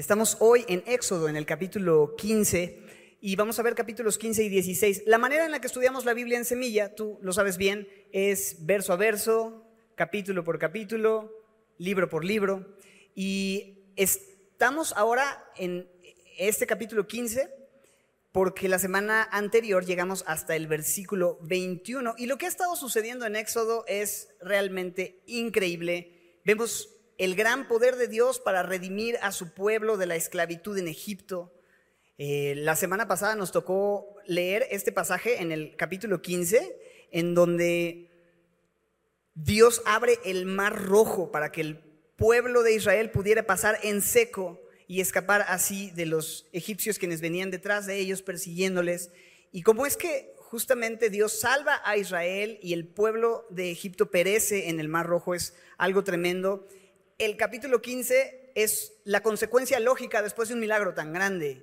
Estamos hoy en Éxodo, en el capítulo 15, y vamos a ver capítulos 15 y 16. La manera en la que estudiamos la Biblia en semilla, tú lo sabes bien, es verso a verso, capítulo por capítulo, libro por libro. Y estamos ahora en este capítulo 15 porque la semana anterior llegamos hasta el versículo 21 y lo que ha estado sucediendo en Éxodo es realmente increíble. Vemos el gran poder de Dios para redimir a su pueblo de la esclavitud en Egipto. Eh, la semana pasada nos tocó leer este pasaje en el capítulo 15, en donde Dios abre el mar rojo para que el pueblo de Israel pudiera pasar en seco y escapar así de los egipcios quienes venían detrás de ellos persiguiéndoles. Y como es que justamente Dios salva a Israel y el pueblo de Egipto perece en el mar rojo, es algo tremendo el capítulo 15 es la consecuencia lógica después de un milagro tan grande.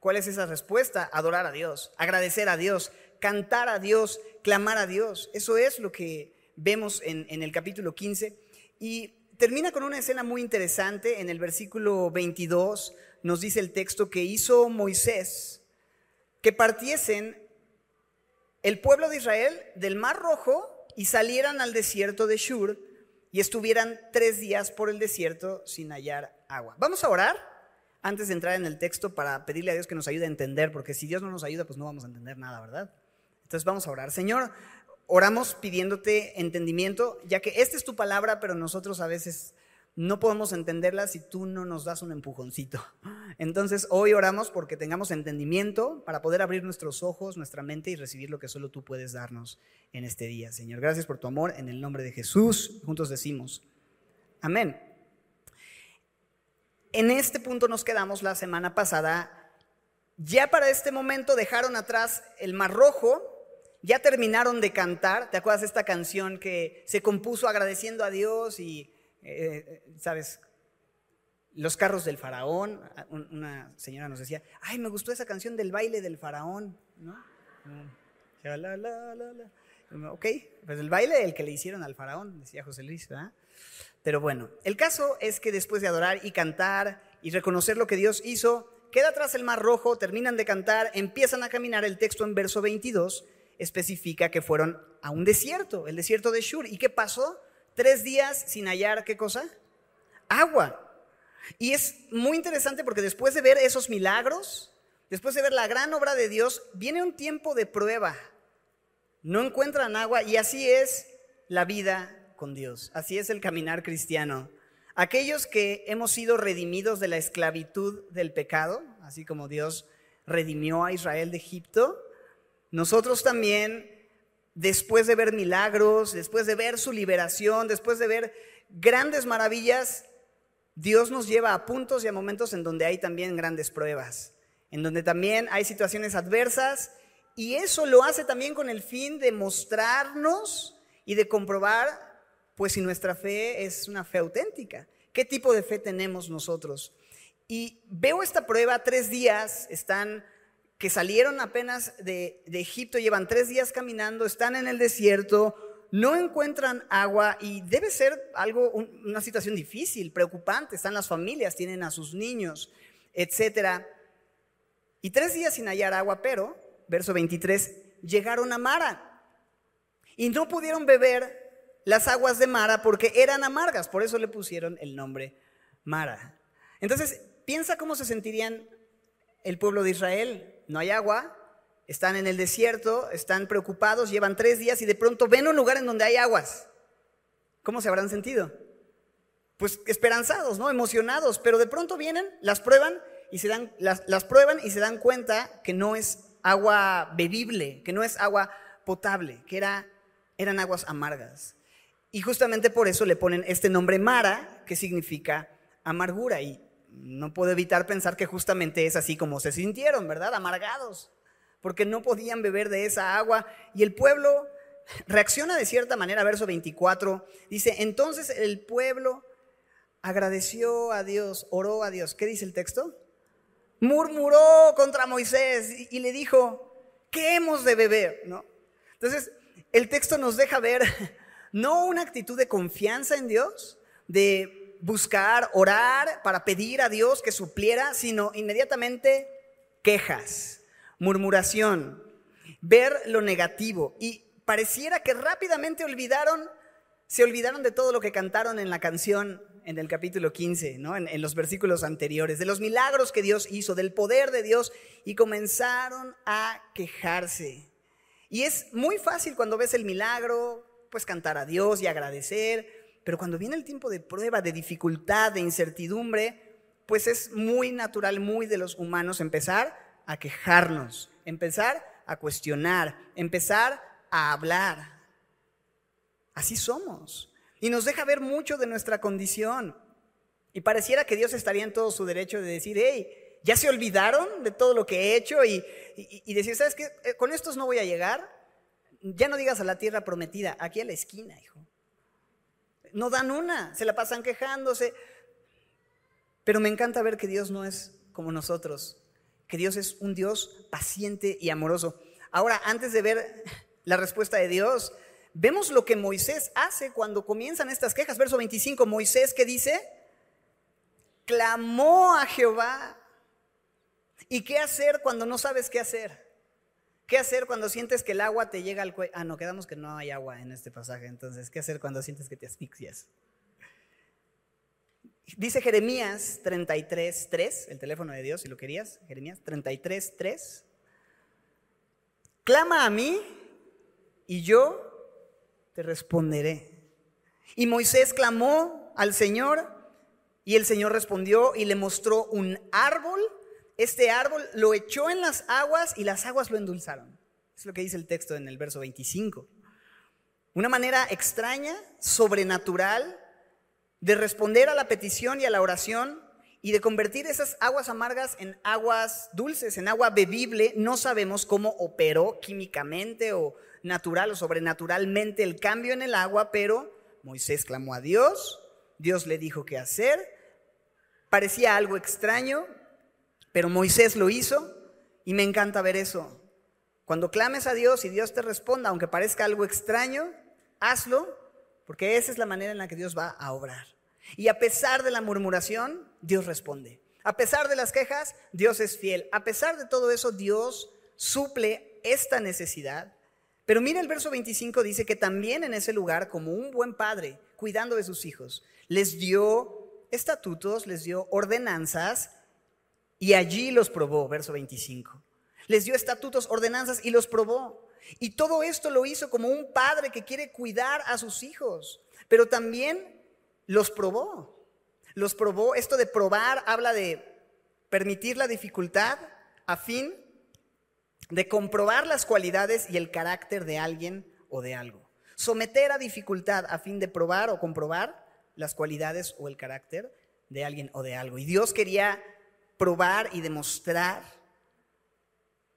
¿Cuál es esa respuesta? Adorar a Dios, agradecer a Dios, cantar a Dios, clamar a Dios. Eso es lo que vemos en, el capítulo 15. Y termina con una escena muy interesante. En el versículo 22 nos dice el texto que hizo Moisés que partiesen el pueblo de Israel del Mar Rojo y salieran al desierto de Shur y estuvieran tres días por el desierto sin hallar agua. Vamos a orar antes de entrar en el texto para pedirle a Dios que nos ayude a entender, porque si Dios no nos ayuda, pues no vamos a entender nada, ¿verdad? Entonces vamos a orar. Señor, oramos pidiéndote entendimiento, ya que esta es tu palabra, pero nosotros a veces no podemos entenderla si tú no nos das un empujoncito. Entonces hoy oramos porque tengamos entendimiento para poder abrir nuestros ojos, nuestra mente y recibir lo que solo tú puedes darnos en este día. Señor, gracias por tu amor. En el nombre de Jesús, juntos decimos, amén. En este punto nos quedamos la semana pasada. Ya para este momento dejaron atrás el Mar Rojo, ya terminaron de cantar. ¿Te acuerdas de esta canción que se compuso agradeciendo a Dios y eh, ¿sabes? Los carros del faraón. Una señora nos decía, ay, me gustó esa canción del baile del faraón, ¿no? Ok, pues el baile el que le hicieron al faraón, decía José Luis, ¿verdad? Pero bueno, el caso es que después de adorar y cantar y reconocer lo que Dios hizo, queda atrás el mar rojo, terminan de cantar, empiezan a caminar, el texto en verso 22 especifica que fueron a un desierto, el desierto de Shur. ¿Y qué pasó? Tres días sin hallar, ¿qué cosa? Agua. Y es muy interesante porque después de ver esos milagros, después de ver la gran obra de Dios, viene un tiempo de prueba. No encuentran agua y así es la vida con Dios. Así es el caminar cristiano. Aquellos que hemos sido redimidos de la esclavitud del pecado, así como Dios redimió a Israel de Egipto, nosotros también después de ver milagros, después de ver su liberación, después de ver grandes maravillas, Dios nos lleva a puntos y a momentos en donde hay también grandes pruebas, en donde también hay situaciones adversas y eso lo hace también con el fin de mostrarnos y de comprobar, pues si nuestra fe es una fe auténtica, qué tipo de fe tenemos nosotros. Y veo esta prueba, tres días están que salieron apenas de, Egipto, llevan tres días caminando, están en el desierto, no encuentran agua y debe ser algo, una situación difícil, preocupante. Están las familias, tienen a sus niños, etc. Y tres días sin hallar agua, pero, verso 23, llegaron a Mara y no pudieron beber las aguas de Mara porque eran amargas, por eso le pusieron el nombre Mara. Entonces, piensa cómo se sentirían el pueblo de Israel no hay agua, están en el desierto, están preocupados, llevan tres días y de pronto ven un lugar en donde hay aguas. ¿Cómo se habrán sentido? Pues esperanzados, ¿no? Emocionados, pero de pronto vienen, las prueban y se dan, las, prueban y se dan cuenta que no es agua bebible, que no es agua potable, que era, eran aguas amargas. Y justamente por eso le ponen este nombre Mara, que significa amargura. Y no puedo evitar pensar que justamente es así como se sintieron, ¿verdad? Amargados, porque no podían beber de esa agua. Y el pueblo reacciona de cierta manera, verso 24, dice, entonces el pueblo agradeció a Dios, oró a Dios. ¿Qué dice el texto? Murmuró contra Moisés y, le dijo, ¿qué hemos de beber? ¿No? Entonces, el texto nos deja ver no una actitud de confianza en Dios, de buscar, orar para pedir a Dios que supliera, sino inmediatamente quejas, murmuración, ver lo negativo. Y pareciera que rápidamente olvidaron, se olvidaron de todo lo que cantaron en la canción en el capítulo 15, ¿no? en, en los versículos anteriores, de los milagros que Dios hizo, del poder de Dios, y comenzaron a quejarse. Y es muy fácil cuando ves el milagro, pues cantar a Dios y agradecer, pero cuando viene el tiempo de prueba, de dificultad, de incertidumbre, pues es muy natural, muy de los humanos empezar a quejarnos, empezar a cuestionar, empezar a hablar. Así somos. Y nos deja ver mucho de nuestra condición. Y pareciera que Dios estaría en todo su derecho de decir, hey, ya se olvidaron de todo lo que he hecho y, decir, ¿sabes qué? Eh, con estos no voy a llegar. Ya no digas a la tierra prometida, aquí a la esquina, hijo. No dan una, se la pasan quejándose. Pero me encanta ver que Dios no es como nosotros, que Dios es un Dios paciente y amoroso. Ahora, antes de ver la respuesta de Dios, vemos lo que Moisés hace cuando comienzan estas quejas. Verso 25, Moisés que dice, clamó a Jehová ¿Y qué hacer cuando no sabes qué hacer? ¿Qué hacer cuando sientes que el agua te llega al cuello? Ah, no, quedamos que no hay agua en este pasaje. Entonces, ¿qué hacer cuando sientes que te asfixias? Dice Jeremías 33, 3, el teléfono de Dios, si lo querías, Jeremías 33, 3. Clama a mí y yo te responderé. Y Moisés clamó al Señor y el Señor respondió y le mostró un árbol este árbol lo echó en las aguas y las aguas lo endulzaron. Es lo que dice el texto en el verso 25. Una manera extraña, sobrenatural, de responder a la petición y a la oración y de convertir esas aguas amargas en aguas dulces, en agua bebible. No sabemos cómo operó químicamente o natural o sobrenaturalmente el cambio en el agua, pero Moisés clamó a Dios, Dios le dijo qué hacer. Parecía algo extraño, pero Moisés lo hizo y me encanta ver eso. Cuando clames a Dios y Dios te responda, aunque parezca algo extraño, hazlo, porque esa es la manera en la que Dios va a obrar. Y a pesar de la murmuración, Dios responde. A pesar de las quejas, Dios es fiel. A pesar de todo eso, Dios suple esta necesidad. Pero mira el verso 25 dice que también en ese lugar, como un buen padre, cuidando de sus hijos, les dio estatutos, les dio ordenanzas y allí los probó, verso 25. Les dio estatutos, ordenanzas y los probó. Y todo esto lo hizo como un padre que quiere cuidar a sus hijos, pero también los probó. Los probó, esto de probar habla de permitir la dificultad a fin de comprobar las cualidades y el carácter de alguien o de algo. Someter a dificultad a fin de probar o comprobar las cualidades o el carácter de alguien o de algo. Y Dios quería probar y demostrar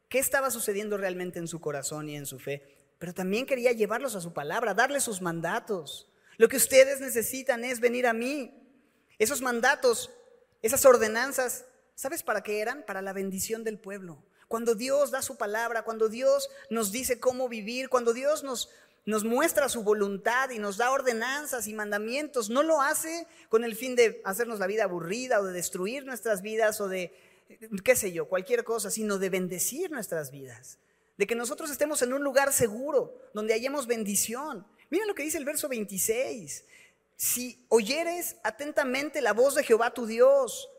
qué estaba sucediendo realmente en su corazón y en su fe, pero también quería llevarlos a su palabra, darles sus mandatos. Lo que ustedes necesitan es venir a mí. Esos mandatos, esas ordenanzas, ¿sabes para qué eran? Para la bendición del pueblo. Cuando Dios da su palabra, cuando Dios nos dice cómo vivir, cuando Dios nos, nos muestra su voluntad y nos da ordenanzas y mandamientos, no lo hace con el fin de hacernos la vida aburrida o de destruir nuestras vidas o de, qué sé yo, cualquier cosa, sino de bendecir nuestras vidas, de que nosotros estemos en un lugar seguro, donde hallemos bendición. Mira lo que dice el verso 26. Si oyeres atentamente la voz de Jehová tu Dios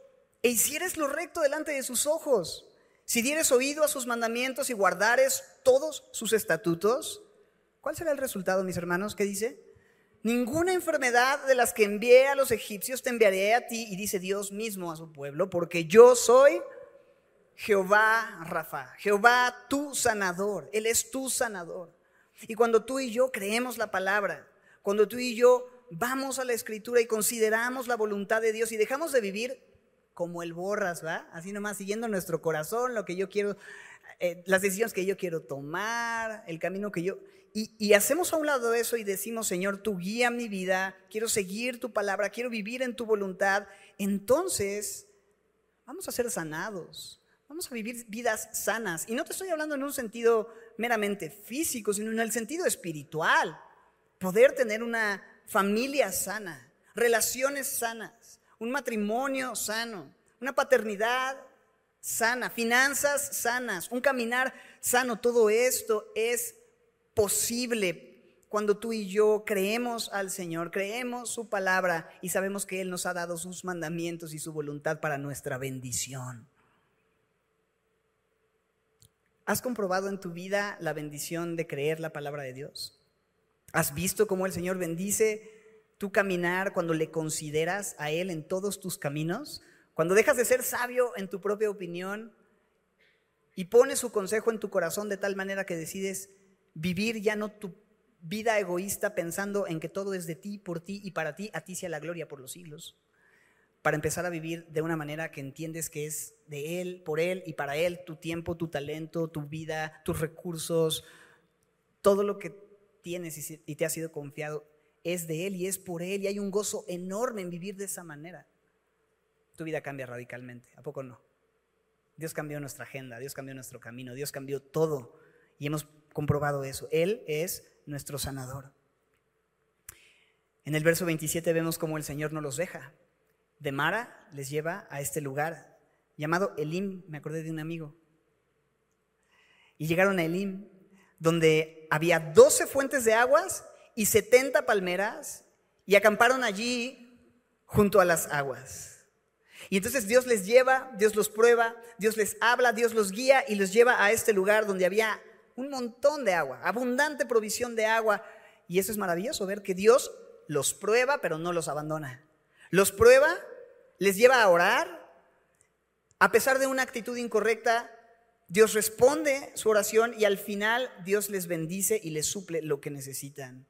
e hicieres lo recto delante de sus ojos, si dieres oído a sus mandamientos y guardares todos sus estatutos, ¿Cuál será el resultado, mis hermanos? ¿Qué dice? Ninguna enfermedad de las que envié a los egipcios te enviaré a ti, y dice Dios mismo a su pueblo, porque yo soy Jehová Rafa, Jehová tu sanador, Él es tu sanador. Y cuando tú y yo creemos la palabra, cuando tú y yo vamos a la escritura y consideramos la voluntad de Dios y dejamos de vivir como el borras, ¿va? Así nomás siguiendo nuestro corazón, lo que yo quiero, eh, las decisiones que yo quiero tomar, el camino que yo... Y, hacemos a un lado eso y decimos, Señor, tú guía mi vida, quiero seguir tu palabra, quiero vivir en tu voluntad. Entonces, vamos a ser sanados, vamos a vivir vidas sanas. Y no te estoy hablando en un sentido meramente físico, sino en el sentido espiritual. Poder tener una familia sana, relaciones sanas, un matrimonio sano, una paternidad sana, finanzas sanas, un caminar sano. Todo esto es posible cuando tú y yo creemos al Señor, creemos su palabra y sabemos que Él nos ha dado sus mandamientos y su voluntad para nuestra bendición. ¿Has comprobado en tu vida la bendición de creer la palabra de Dios? ¿Has visto cómo el Señor bendice tu caminar cuando le consideras a Él en todos tus caminos? Cuando dejas de ser sabio en tu propia opinión y pones su consejo en tu corazón de tal manera que decides vivir ya no tu vida egoísta pensando en que todo es de ti, por ti y para ti, a ti sea la gloria por los siglos. Para empezar a vivir de una manera que entiendes que es de Él, por Él y para Él, tu tiempo, tu talento, tu vida, tus recursos, todo lo que tienes y te ha sido confiado es de Él y es por Él y hay un gozo enorme en vivir de esa manera. Tu vida cambia radicalmente, ¿a poco no? Dios cambió nuestra agenda, Dios cambió nuestro camino, Dios cambió todo y hemos comprobado eso. Él es nuestro sanador. En el verso 27 vemos cómo el Señor no los deja. De Mara les lleva a este lugar llamado Elim, me acordé de un amigo. Y llegaron a Elim, donde había 12 fuentes de aguas y 70 palmeras, y acamparon allí junto a las aguas. Y entonces Dios les lleva, Dios los prueba, Dios les habla, Dios los guía y los lleva a este lugar donde había un montón de agua, abundante provisión de agua. Y eso es maravilloso, ver que Dios los prueba, pero no los abandona. Los prueba, les lleva a orar. A pesar de una actitud incorrecta, Dios responde su oración y al final Dios les bendice y les suple lo que necesitan.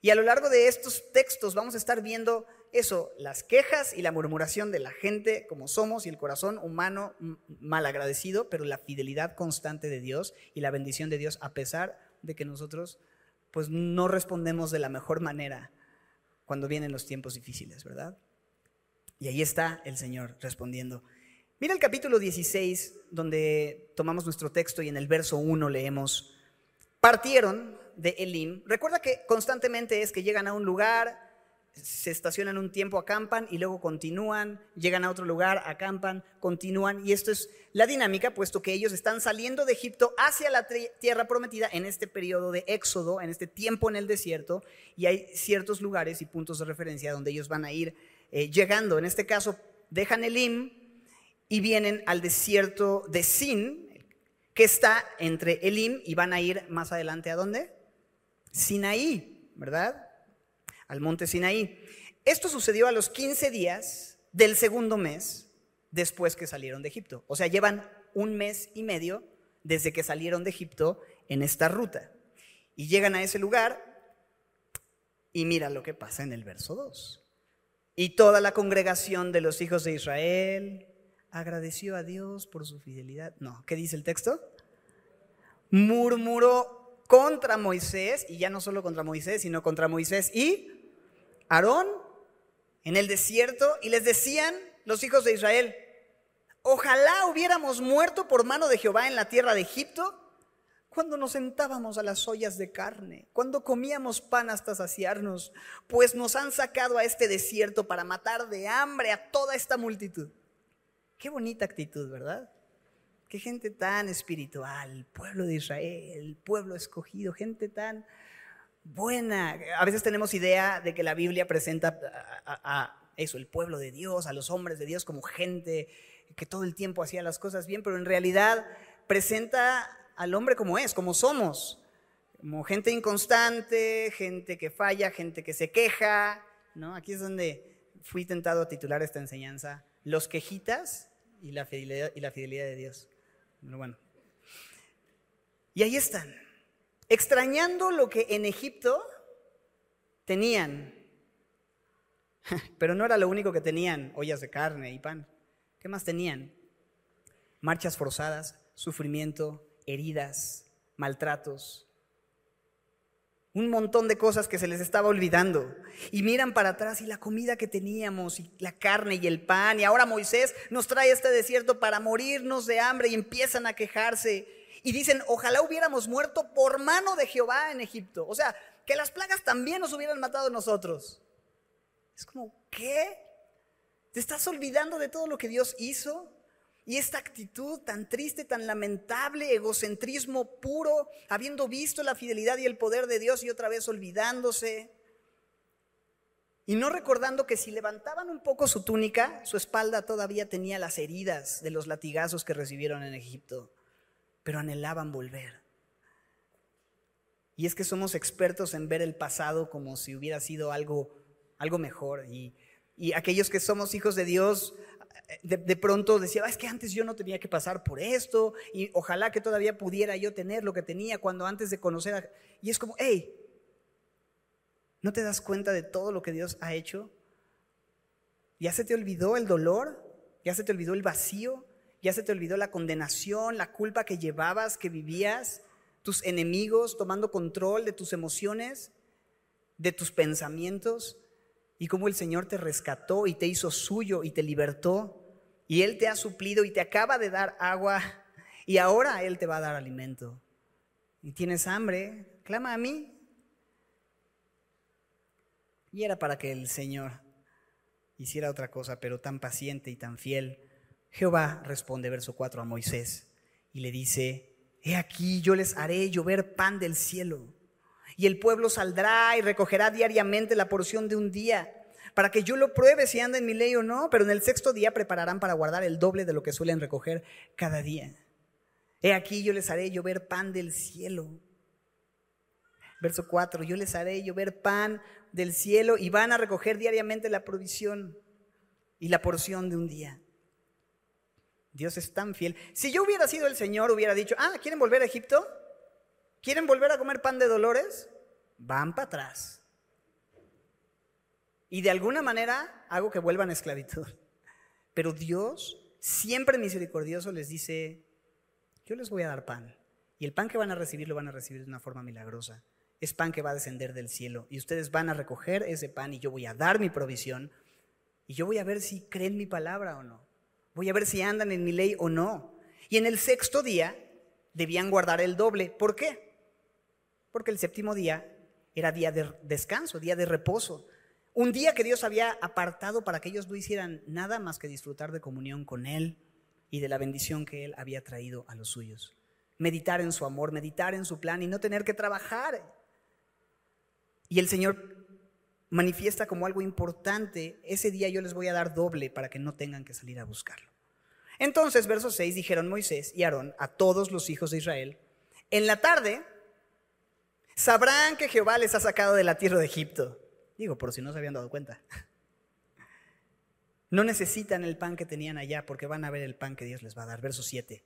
Y a lo largo de estos textos vamos a estar viendo eso, las quejas y la murmuración de la gente como somos y el corazón humano mal agradecido, pero la fidelidad constante de Dios y la bendición de Dios a pesar de que nosotros pues no respondemos de la mejor manera cuando vienen los tiempos difíciles, ¿verdad? Y ahí está el Señor respondiendo. Mira el capítulo 16 donde tomamos nuestro texto y en el verso 1 leemos, partieron de Elim, recuerda que constantemente es que llegan a un lugar, se estacionan un tiempo, acampan y luego continúan, llegan a otro lugar, acampan, continúan. Y esto es la dinámica, puesto que ellos están saliendo de Egipto hacia la tierra prometida en este periodo de éxodo, en este tiempo en el desierto, y hay ciertos lugares y puntos de referencia donde ellos van a ir eh, llegando. En este caso, dejan Elim y vienen al desierto de Sin, que está entre Elim y van a ir más adelante a dónde? Sinaí, ¿verdad? Al monte Sinaí. Esto sucedió a los 15 días del segundo mes después que salieron de Egipto. O sea, llevan un mes y medio desde que salieron de Egipto en esta ruta. Y llegan a ese lugar y mira lo que pasa en el verso 2. Y toda la congregación de los hijos de Israel agradeció a Dios por su fidelidad. No, ¿qué dice el texto? Murmuró contra Moisés, y ya no solo contra Moisés, sino contra Moisés y Aarón en el desierto, y les decían los hijos de Israel, ojalá hubiéramos muerto por mano de Jehová en la tierra de Egipto, cuando nos sentábamos a las ollas de carne, cuando comíamos pan hasta saciarnos, pues nos han sacado a este desierto para matar de hambre a toda esta multitud. Qué bonita actitud, ¿verdad? Qué gente tan espiritual, pueblo de Israel, pueblo escogido, gente tan buena. A veces tenemos idea de que la Biblia presenta a, eso, el pueblo de Dios, a los hombres de Dios como gente que todo el tiempo hacía las cosas bien, pero en realidad presenta al hombre como es, como somos, como gente inconstante, gente que falla, gente que se queja, ¿no? Aquí es donde fui tentado a titular esta enseñanza, los quejitas y la fidelidad, y la fidelidad de Dios bueno. Y ahí están, extrañando lo que en Egipto tenían. Pero no era lo único que tenían, ollas de carne y pan. ¿Qué más tenían? Marchas forzadas, sufrimiento, heridas, maltratos, un montón de cosas que se les estaba olvidando. Y miran para atrás y la comida que teníamos, y la carne y el pan. Y ahora Moisés nos trae este desierto para morirnos de hambre y empiezan a quejarse. Y dicen, ojalá hubiéramos muerto por mano de Jehová en Egipto. O sea, que las plagas también nos hubieran matado nosotros. Es como, ¿qué? ¿Te estás olvidando de todo lo que Dios hizo? Y esta actitud tan triste, tan lamentable, egocentrismo puro, habiendo visto la fidelidad y el poder de Dios y otra vez olvidándose. Y no recordando que si levantaban un poco su túnica, su espalda todavía tenía las heridas de los latigazos que recibieron en Egipto, pero anhelaban volver. Y es que somos expertos en ver el pasado como si hubiera sido algo, algo mejor. Y, y aquellos que somos hijos de Dios de, pronto decía, ah, es que antes yo no tenía que pasar por esto y ojalá que todavía pudiera yo tener lo que tenía cuando antes de conocer a... Y es como, hey, ¿no te das cuenta de todo lo que Dios ha hecho? ¿Ya se te olvidó el dolor? ¿Ya se te olvidó el vacío? ¿Ya se te olvidó la condenación, la culpa que llevabas, que vivías? ¿Tus enemigos tomando control de tus emociones, de tus pensamientos? y cómo el Señor te rescató y te hizo suyo y te libertó. Y Él te ha suplido y te acaba de dar agua y ahora Él te va a dar alimento. Y tienes hambre, clama a mí. Y era para que el Señor hiciera otra cosa, pero tan paciente y tan fiel. Jehová responde, verso 4, a Moisés y le dice, he aquí yo les haré llover pan del cielo y el pueblo saldrá y recogerá diariamente la porción de un día, para que yo lo pruebe si anda en mi ley o no, pero en el sexto día prepararán para guardar el doble de lo que suelen recoger cada día. He aquí yo les haré llover pan del cielo. Verso 4, yo les haré llover pan del cielo y van a recoger diariamente la provisión y la porción de un día. Dios es tan fiel. Si yo hubiera sido el Señor, hubiera dicho, ah, ¿quieren volver a Egipto? ¿Quieren volver a comer pan de dolores? Van para atrás. Y de alguna manera hago que vuelvan a esclavitud. Pero Dios, siempre misericordioso, les dice, yo les voy a dar pan. Y el pan que van a recibir lo van a recibir de una forma milagrosa. Es pan que va a descender del cielo. Y ustedes van a recoger ese pan y yo voy a dar mi provisión. Y yo voy a ver si creen mi palabra o no. Voy a ver si andan en mi ley o no. Y en el sexto día debían guardar el doble. ¿Por qué? porque el séptimo día era día de descanso, día de reposo. Un día que Dios había apartado para que ellos no hicieran nada más que disfrutar de comunión con Él y de la bendición que Él había traído a los suyos. Meditar en su amor, meditar en su plan y no tener que trabajar. Y el Señor manifiesta como algo importante, ese día yo les voy a dar doble para que no tengan que salir a buscarlo. Entonces, verso 6, dijeron Moisés y Aarón a todos los hijos de Israel, en la tarde Sabrán que Jehová les ha sacado de la tierra de Egipto. Digo, por si no se habían dado cuenta. No necesitan el pan que tenían allá porque van a ver el pan que Dios les va a dar. Verso 7.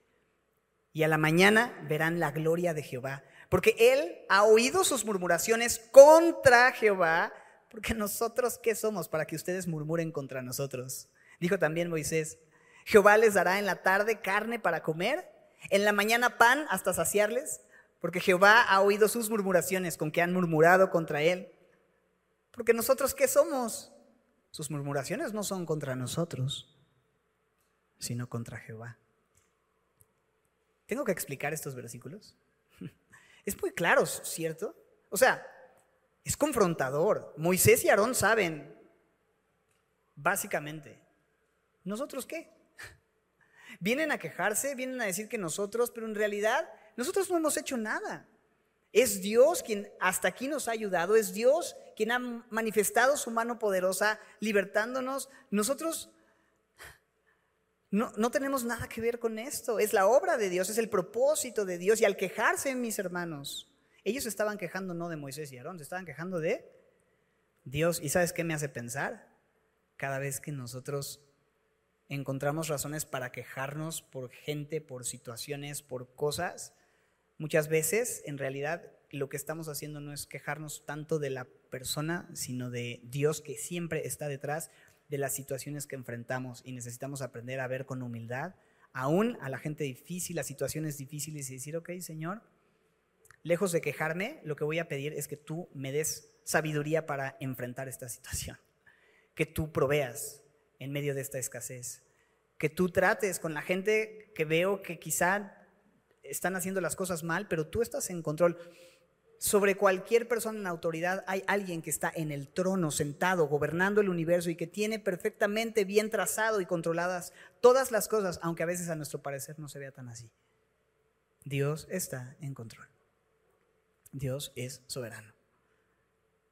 Y a la mañana verán la gloria de Jehová, porque Él ha oído sus murmuraciones contra Jehová, porque nosotros qué somos para que ustedes murmuren contra nosotros. Dijo también Moisés, Jehová les dará en la tarde carne para comer, en la mañana pan hasta saciarles porque Jehová ha oído sus murmuraciones con que han murmurado contra él. Porque nosotros, ¿qué somos? Sus murmuraciones no son contra nosotros, sino contra Jehová. ¿Tengo que explicar estos versículos? Es muy claro, ¿cierto? O sea, es confrontador. Moisés y Aarón saben, básicamente. ¿Nosotros qué? Vienen a quejarse, vienen a decir que nosotros, pero en realidad nosotros no hemos hecho nada. Es Dios quien hasta aquí nos ha ayudado, es Dios quien ha manifestado su mano poderosa libertándonos. Nosotros no, no, tenemos nada que ver con esto, es la obra de Dios, es el propósito de Dios. Y al quejarse, mis hermanos, ellos estaban quejando no de Moisés y Aarón, se estaban quejando de Dios. ¿Y sabes qué me hace pensar? Cada vez que nosotros encontramos razones para quejarnos por gente, por situaciones, por cosas, Muchas veces, en realidad, lo que estamos haciendo no es quejarnos tanto de la persona, sino de Dios que siempre está detrás de las situaciones que enfrentamos y necesitamos aprender a ver con humildad, aún a la gente difícil, las situaciones difíciles y decir, ok, Señor, lejos de quejarme, lo que voy a pedir es que tú me des sabiduría para enfrentar esta situación, que tú proveas en medio de esta escasez, que tú trates con la gente que veo que quizá están haciendo las cosas mal, pero tú estás en control. sobre cualquier persona en autoridad hay alguien que está en el trono, sentado, gobernando el universo y que tiene perfectamente bien trazado y controladas todas las cosas, aunque a veces a nuestro parecer no se vea tan así. Dios está en control. Dios es soberano.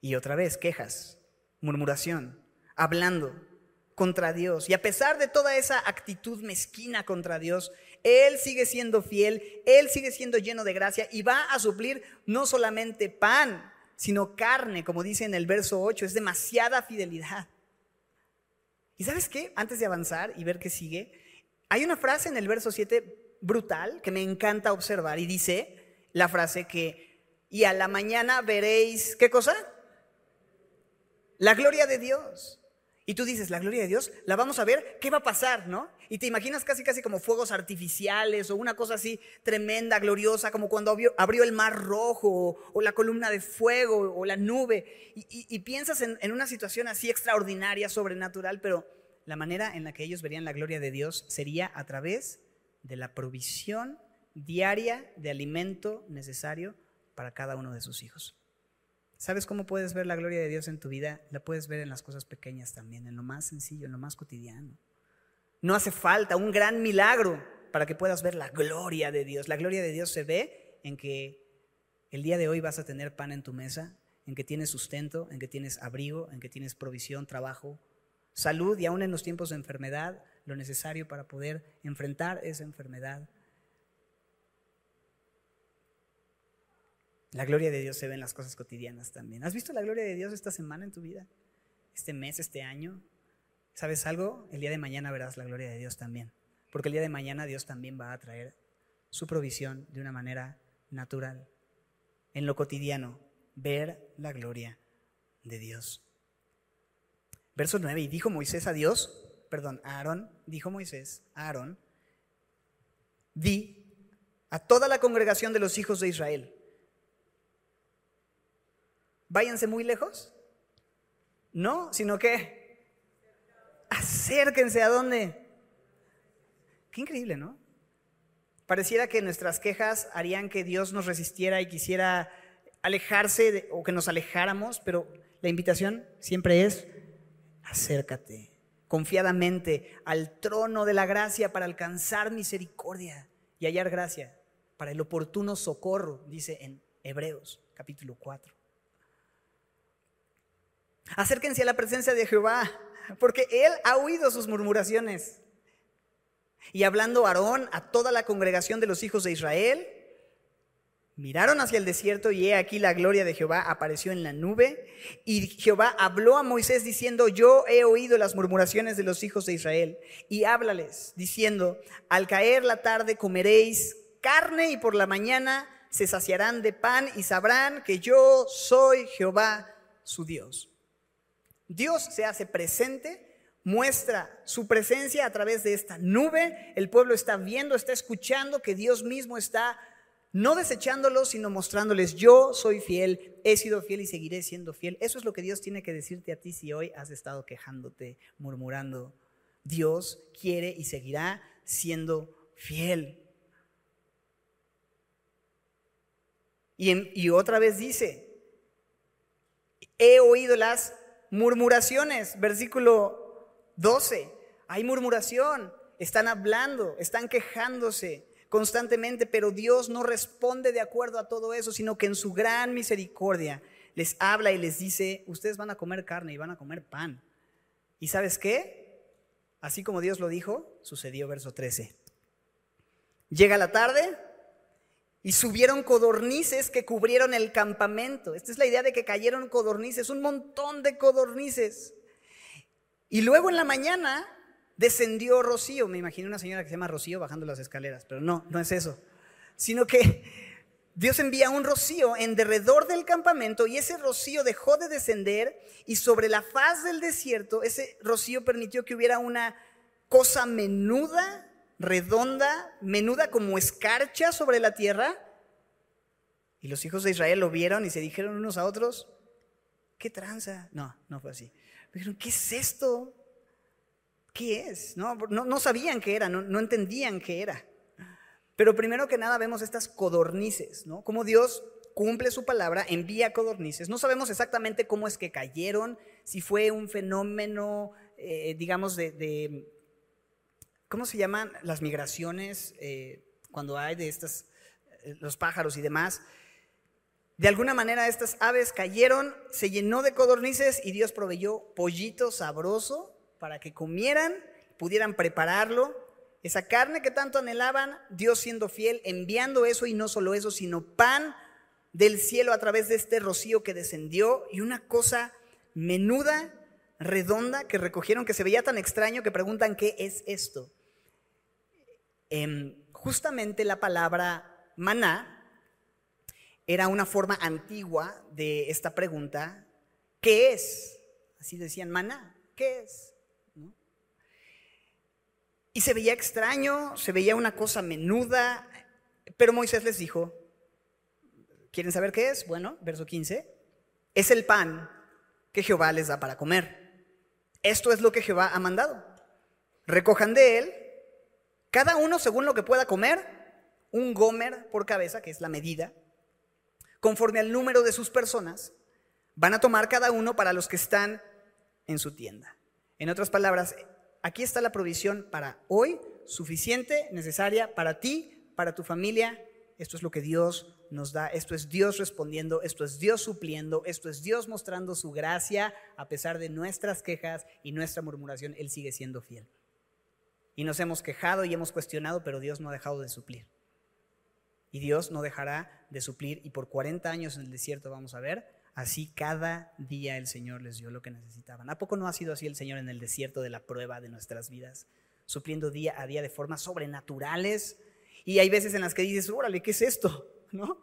Y otra vez, quejas, murmuración, hablando contra Dios. Y a pesar de toda esa actitud mezquina contra Dios, Él sigue siendo fiel, Él sigue siendo lleno de gracia y va a suplir no solamente pan, sino carne, como dice en el verso 8. Es demasiada fidelidad. ¿Y sabes qué? Antes de avanzar y ver qué sigue, hay una frase en el verso 7 brutal que me encanta observar y dice la frase que, y a la mañana veréis, ¿qué cosa? La gloria de Dios. Y tú dices, la gloria de Dios, la vamos a ver, ¿qué va a pasar, no? Y te imaginas casi, casi como fuegos artificiales o una cosa así tremenda, gloriosa, como cuando abrió, el mar rojo o, la columna de fuego o la nube. Y, piensas en, una situación así extraordinaria, sobrenatural, pero la manera en la que ellos verían la gloria de Dios sería a través de la provisión diaria de alimento necesario para cada uno de sus hijos. ¿Sabes cómo puedes ver la gloria de Dios en tu vida? La puedes ver en las cosas pequeñas también, en lo más sencillo, en lo más cotidiano. No hace falta un gran milagro para que puedas ver la gloria de Dios. La gloria de Dios se ve en que el día de hoy vas a tener pan en tu mesa, en que tienes sustento, en que tienes abrigo, en que tienes provisión, trabajo, salud y aún en los tiempos de enfermedad, lo necesario para poder enfrentar esa enfermedad. La gloria de Dios se ve en las cosas cotidianas también. ¿Has visto la gloria de Dios esta semana en tu vida? Este mes, este año. ¿Sabes algo? El día de mañana verás la gloria de Dios también. Porque el día de mañana Dios también va a traer su provisión de una manera natural. En lo cotidiano, ver la gloria de Dios. Verso 9, y dijo Moisés a Dios, perdón, a Aarón, dijo Moisés a Aarón, di a toda la congregación de los hijos de Israel, váyanse muy lejos. No, sino que acérquense a dónde. Qué increíble, ¿no? Pareciera que nuestras quejas harían que Dios nos resistiera y quisiera alejarse o que nos alejáramos, pero la invitación siempre es acércate confiadamente al trono de la gracia para alcanzar misericordia y hallar gracia para el oportuno socorro, dice en Hebreos capítulo 4. Acérquense a la presencia de Jehová, porque Él ha oído sus murmuraciones. Y hablando Aarón a toda la congregación de los hijos de Israel, miraron hacia el desierto y he aquí la gloria de Jehová apareció en la nube. Y Jehová habló a Moisés diciendo, yo he oído las murmuraciones de los hijos de Israel. Y háblales diciendo, al caer la tarde comeréis carne y por la mañana se saciarán de pan y sabrán que yo soy Jehová su Dios. Dios se hace presente, muestra su presencia a través de esta nube. El pueblo está viendo, está escuchando que Dios mismo está no desechándolos, sino mostrándoles, yo soy fiel, he sido fiel y seguiré siendo fiel. Eso es lo que Dios tiene que decirte a ti si hoy has estado quejándote, murmurando. Dios quiere y seguirá siendo fiel. Y, y otra vez dice, he oído las Murmuraciones, versículo 12. Hay murmuración, están hablando, están quejándose constantemente, pero Dios no responde de acuerdo a todo eso, sino que en su gran misericordia les habla y les dice, ustedes van a comer carne y van a comer pan. ¿Y sabes qué? Así como Dios lo dijo, sucedió verso 13. Llega la tarde, y subieron codornices que cubrieron el campamento. Esta es la idea de que cayeron codornices, un montón de codornices. Y luego en la mañana descendió Rocío. Me imagino una señora que se llama Rocío bajando las escaleras, pero no, no es eso. Sino que Dios envía un rocío en derredor del campamento y ese rocío dejó de descender y sobre la faz del desierto ese rocío permitió que hubiera una cosa menuda redonda, menuda como escarcha sobre la tierra. Y los hijos de Israel lo vieron y se dijeron unos a otros, ¿qué tranza? No, no fue así. Dijeron, ¿qué es esto? ¿Qué es? No, no, sabían qué era, no, entendían qué era. Pero primero que nada vemos estas codornices, ¿no? Como Dios cumple su palabra, envía codornices. No sabemos exactamente cómo es que cayeron, si fue un fenómeno, eh, digamos, de, ¿cómo se llaman las migraciones eh, cuando hay de estas, eh, los pájaros y demás? De alguna manera estas aves cayeron, se llenó de codornices y Dios proveyó pollito sabroso para que comieran, pudieran prepararlo. Esa carne que tanto anhelaban, Dios siendo fiel, enviando eso y no solo eso, sino pan del cielo a través de este rocío que descendió y una cosa menuda, redonda, que recogieron, que se veía tan extraño que preguntan, ¿qué es esto? Em, justamente la palabra maná era una forma antigua de esta pregunta, ¿qué es? Así decían, maná, ¿qué es? Y se veía extraño, se veía una cosa menuda, pero Moisés les dijo, ¿quieren saber qué es? Bueno, verso 15, es el pan que Jehová les da para comer. Esto es lo que Jehová ha mandado. Recojan de él, cada uno según lo que pueda comer, un gomer por cabeza, que es la medida, conforme al número de sus personas, van a tomar cada uno para los que están en su tienda. En otras palabras, aquí está la provisión para hoy, suficiente, necesaria para ti, para tu familia. Esto es lo que Dios nos da, esto es Dios respondiendo, esto es Dios supliendo, esto es Dios mostrando su gracia a pesar de nuestras quejas y nuestra murmuración, Él sigue siendo fiel. Y nos hemos quejado y hemos cuestionado, pero Dios no ha dejado de suplir. Y Dios no dejará de suplir. Y por 40 años en el desierto vamos a ver Así cada día el Señor les dio lo que necesitaban. ¿A poco no ha sido así el Señor en el desierto de la prueba de nuestras vidas? Supliendo día a día de formas sobrenaturales. Y hay veces en las que dices, órale, ¿qué es esto? ¿No?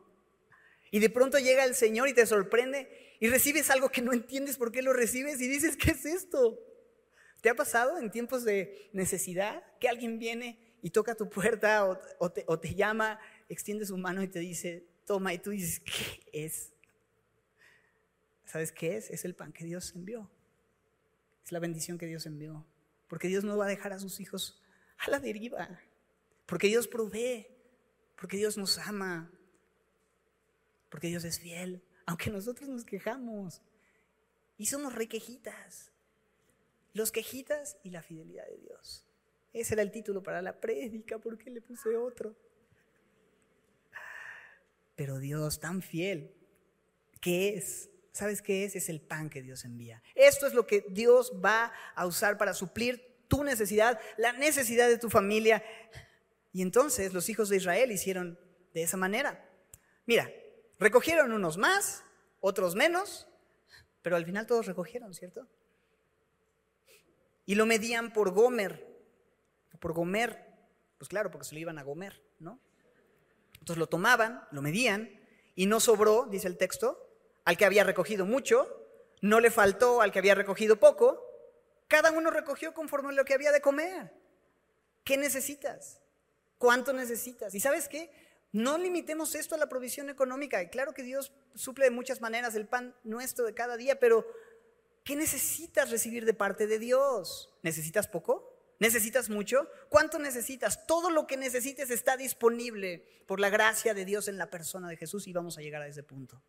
Y de pronto llega el Señor y te sorprende y recibes algo que no entiendes por qué lo recibes y dices, ¿qué es esto? ¿Te ha pasado en tiempos de necesidad que alguien viene y toca tu puerta o, te, te llama, extiende su mano y te dice, toma, y tú dices, ¿qué es? ¿Sabes qué es? Es el pan que Dios envió. Es la bendición que Dios envió. Porque Dios no va a dejar a sus hijos a la deriva. Porque Dios provee. Porque Dios nos ama. Porque Dios es fiel. Aunque nosotros nos quejamos. Y somos requejitas. Los quejitas y la fidelidad de Dios. Ese era el título para la prédica. ¿Por qué le puse otro? Pero Dios tan fiel que es ¿sabes qué es? Es el pan que Dios envía. Esto es lo que Dios va a usar para suplir tu necesidad, la necesidad de tu familia. Y entonces los hijos de Israel hicieron de esa manera. Mira, recogieron unos más, otros menos, pero al final todos recogieron, ¿cierto? Y lo medían por Gomer, por Gomer, pues claro, porque se lo iban a Gomer, ¿no? Entonces lo tomaban, lo medían, y no sobró, dice el texto, al que había recogido mucho, no le faltó al que había recogido poco. Cada uno recogió conforme a lo que había de comer. ¿Qué necesitas? ¿Cuánto necesitas? ¿Y sabes qué? No limitemos esto a la provisión económica. Claro que Dios suple de muchas maneras el pan nuestro de cada día, pero ¿qué necesitas recibir de parte de Dios? ¿Necesitas poco? ¿Necesitas mucho? ¿Cuánto necesitas? Todo lo que necesites está disponible por la gracia de Dios en la persona de Jesús y vamos a llegar a ese punto.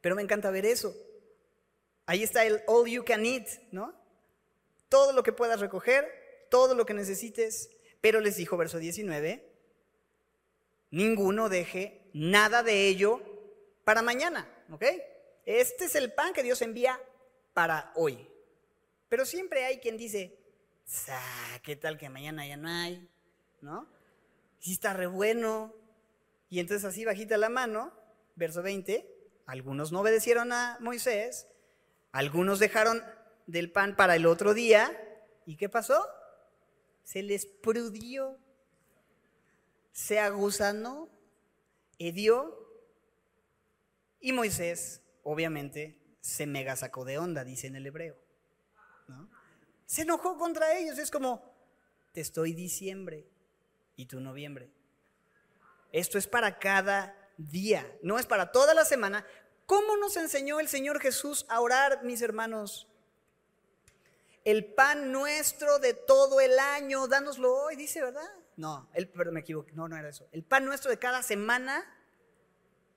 Pero me encanta ver eso. Ahí está el all you can eat, ¿no? Todo lo que puedas recoger, todo lo que necesites. Pero les dijo, verso 19, ninguno deje nada de ello para mañana, ¿ok? Este es el pan que Dios envía para hoy. Pero siempre hay quien dice, ¿qué tal que mañana ya no hay? ¿No? Si está re bueno. Y entonces así bajita la mano, verso 20, algunos no obedecieron a Moisés, algunos dejaron del pan para el otro día. ¿Y qué pasó? Se les prudió, se aguzanó, hedió. Y Moisés, obviamente, se mega sacó de onda, dice en el hebreo. Se enojó contra ellos. Es como, te estoy diciembre y tú noviembre. Esto es para cada día, no es para toda la semana. ¿Cómo nos enseñó el Señor Jesús a orar, mis hermanos? El pan nuestro de todo el año, dánoslo hoy, dice, ¿verdad? No, el, me equivoqué, no, no era eso. El pan nuestro de cada semana,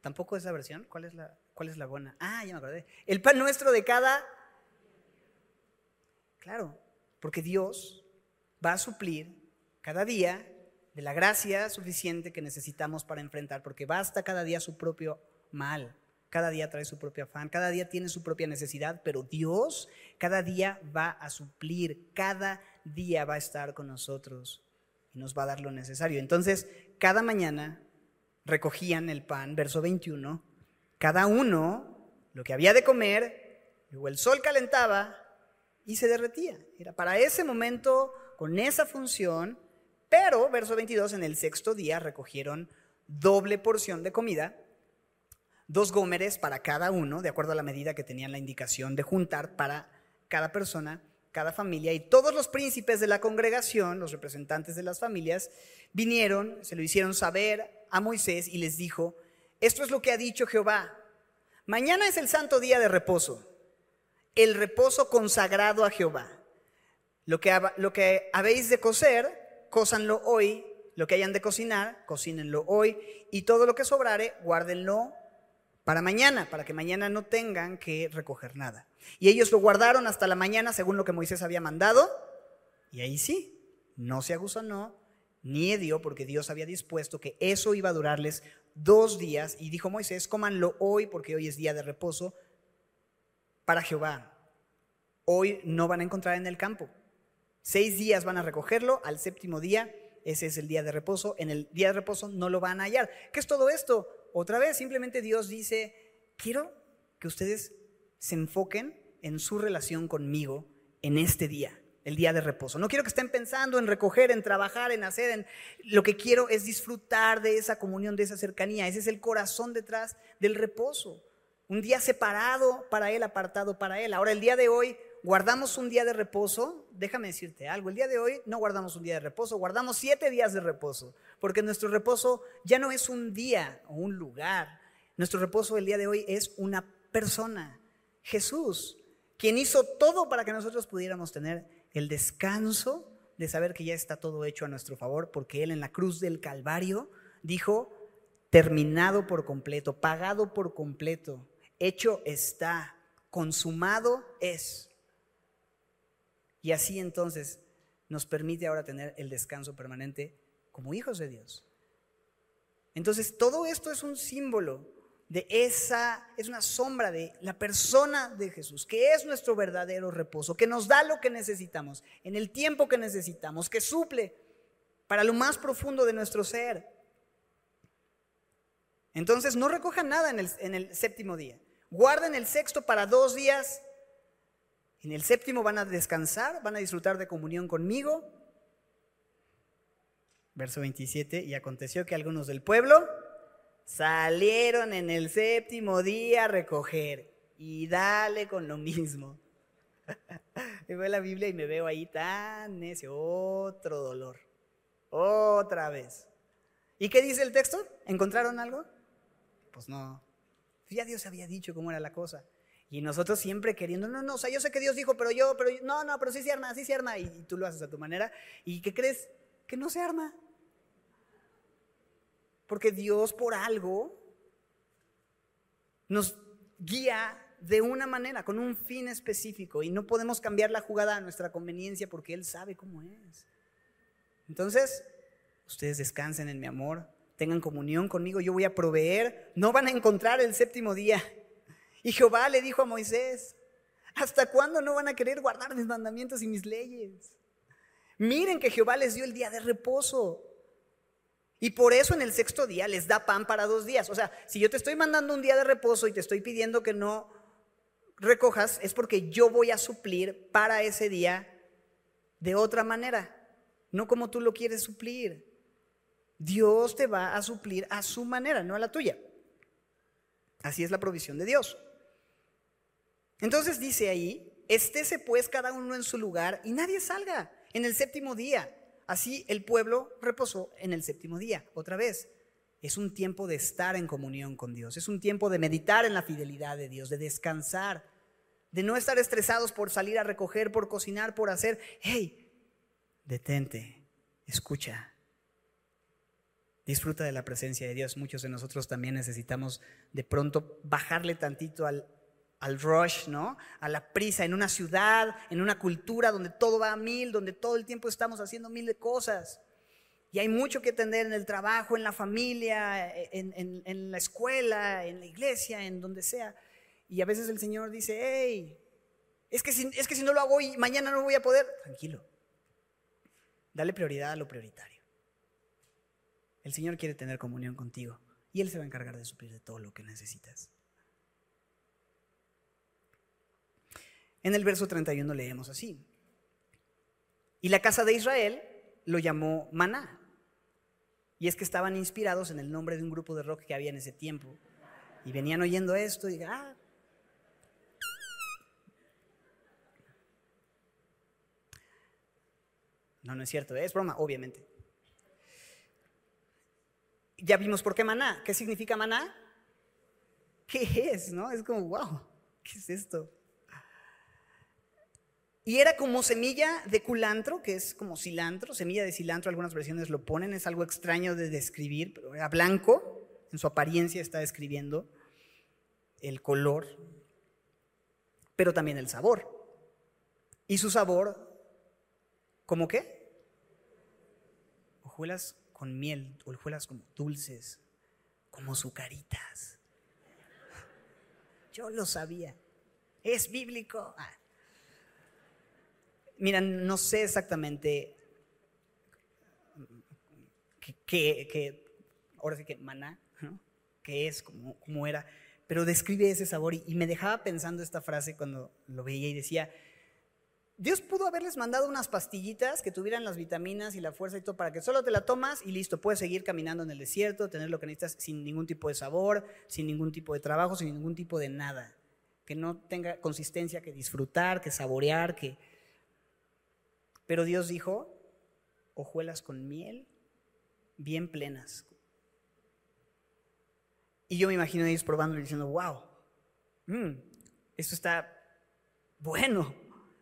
¿Tampoco esa versión? ¿Cuál es la, cuál es la buena? Ah, ya me acordé. El pan nuestro de cada... Claro, porque Dios va a suplir cada día de la gracia suficiente que necesitamos para enfrentar, porque basta cada día su propio mal, cada día trae su propio afán, cada día tiene su propia necesidad, pero Dios cada día va a suplir, cada día va a estar con nosotros y nos va a dar lo necesario. Entonces, cada mañana recogían el pan, verso 21, cada uno lo que había de comer, luego el sol calentaba y se derretía. Era para ese momento, con esa función, pero, verso 22, en el sexto día recogieron doble porción de comida, dos gómeres para cada uno, de acuerdo a la medida que tenían la indicación de juntar para cada persona, cada familia, y todos los príncipes de la congregación, los representantes de las familias, vinieron, se lo hicieron saber a Moisés y les dijo, esto es lo que ha dicho Jehová, mañana es el santo día de reposo, el reposo consagrado a Jehová. Lo que, habéis de cocer, cósanlo hoy, lo que hayan de cocinar, cocínenlo hoy, y todo lo que sobrare, guárdenlo para mañana, para que mañana no tengan que recoger nada. Y ellos lo guardaron hasta la mañana según lo que Moisés había mandado, y ahí sí, no se aguzanó, ni dio, porque Dios había dispuesto que eso iba a durarles dos días, y dijo Moisés, cómanlo hoy, porque hoy es día de reposo para Jehová. Hoy no van a encontrar en el campo. Seis días van a recogerlo, al séptimo día, ese es el día de reposo, en el día de reposo no lo van a hallar. ¿Qué es todo esto? Otra vez, simplemente Dios dice, quiero que ustedes se enfoquen en su relación conmigo en este día el día de reposo. No quiero que estén pensando en recoger, en trabajar, en hacer. En... Lo que quiero es disfrutar de esa comunión, de esa cercanía. Ese es el corazón detrás del reposo. Un día separado para Él, apartado para Él. Ahora, el día de hoy, guardamos un día de reposo. Déjame decirte algo. El día de hoy no guardamos un día de reposo, guardamos siete días de reposo. Porque nuestro reposo ya no es un día o un lugar. Nuestro reposo el día de hoy es una persona. Jesús, quien hizo todo para que nosotros pudiéramos tener el descanso de saber que ya está todo hecho a nuestro favor, porque Él en la cruz del Calvario dijo, terminado por completo, pagado por completo, hecho está, consumado es. Y así entonces nos permite ahora tener el descanso permanente como hijos de Dios. Entonces, todo esto es un símbolo de esa, es una sombra de la persona de Jesús, que es nuestro verdadero reposo, que nos da lo que necesitamos, en el tiempo que necesitamos, que suple para lo más profundo de nuestro ser. Entonces, no recojan nada en el, en el séptimo día. Guarden el sexto para dos días. En el séptimo van a descansar, van a disfrutar de comunión conmigo. Verso 27, y aconteció que algunos del pueblo Salieron en el séptimo día a recoger y dale con lo mismo. Me veo la Biblia y me veo ahí tan necio, otro dolor, otra vez. ¿Y qué dice el texto? ¿Encontraron algo? Pues no. Ya Dios había dicho cómo era la cosa. Y nosotros siempre queriendo, no, no, o sea, yo sé que Dios dijo, pero yo, pero no, no, pero sí se arma, sí se arma. Y, y tú lo haces a tu manera. ¿Y qué crees? Que no se arma. Porque Dios por algo nos guía de una manera, con un fin específico, y no podemos cambiar la jugada a nuestra conveniencia porque Él sabe cómo es. Entonces, ustedes descansen en mi amor, tengan comunión conmigo, yo voy a proveer, no van a encontrar el séptimo día. Y Jehová le dijo a Moisés, ¿hasta cuándo no van a querer guardar mis mandamientos y mis leyes? Miren que Jehová les dio el día de reposo. Y por eso en el sexto día les da pan para dos días. O sea, si yo te estoy mandando un día de reposo y te estoy pidiendo que no recojas, es porque yo voy a suplir para ese día de otra manera, no como tú lo quieres suplir. Dios te va a suplir a su manera, no a la tuya. Así es la provisión de Dios. Entonces dice ahí, estése pues cada uno en su lugar y nadie salga en el séptimo día. Así el pueblo reposó en el séptimo día. Otra vez, es un tiempo de estar en comunión con Dios, es un tiempo de meditar en la fidelidad de Dios, de descansar, de no estar estresados por salir a recoger, por cocinar, por hacer. Hey, detente, escucha. Disfruta de la presencia de Dios. Muchos de nosotros también necesitamos de pronto bajarle tantito al, al rush, ¿no? A la prisa en una ciudad, en una cultura donde todo va a mil, donde todo el tiempo estamos haciendo mil de cosas. Y hay mucho que atender en el trabajo, en la familia, en, la escuela, en la iglesia, en donde sea. Y a veces el Señor dice, hey, es que, si, es que si no lo hago hoy, mañana no voy a poder. Tranquilo. Dale prioridad a lo prioritario. El Señor quiere tener comunión contigo y Él se va a encargar de suplir de todo lo que necesitas. En el verso 31 leemos así. Y la casa de Israel lo llamó maná. Y es que estaban inspirados en el nombre de un grupo de rock que había en ese tiempo. Y venían oyendo esto y ah. No, no es cierto, es broma, obviamente. Ya vimos por qué maná. ¿Qué significa maná? ¿Qué es? ¿No? Es como, wow, ¿qué es esto? Y era como semilla de culantro, que es como cilantro, semilla de cilantro, algunas versiones lo ponen, es algo extraño de describir, pero era blanco, en su apariencia está describiendo el color, pero también el sabor. Y su sabor, ¿cómo qué? Hojuelas con miel, hojuelas como dulces, como sucaritas. Yo lo sabía. Es bíblico. Ah. Mira, no sé exactamente qué, ahora sí que maná, qué es, cómo, cómo, era, pero describe ese sabor y, me dejaba pensando esta frase cuando lo veía y decía, Dios pudo haberles mandado unas pastillitas que tuvieran las vitaminas y la fuerza y todo para que solo te la tomas y listo, puedes seguir caminando en el desierto, tener lo que necesitas sin ningún tipo de sabor, sin ningún tipo de trabajo, sin ningún tipo de nada, que no tenga consistencia que disfrutar, que saborear, que pero Dios dijo, hojuelas con miel, bien plenas. Y yo me imagino a ellos probando y diciendo, wow, mm, esto está bueno,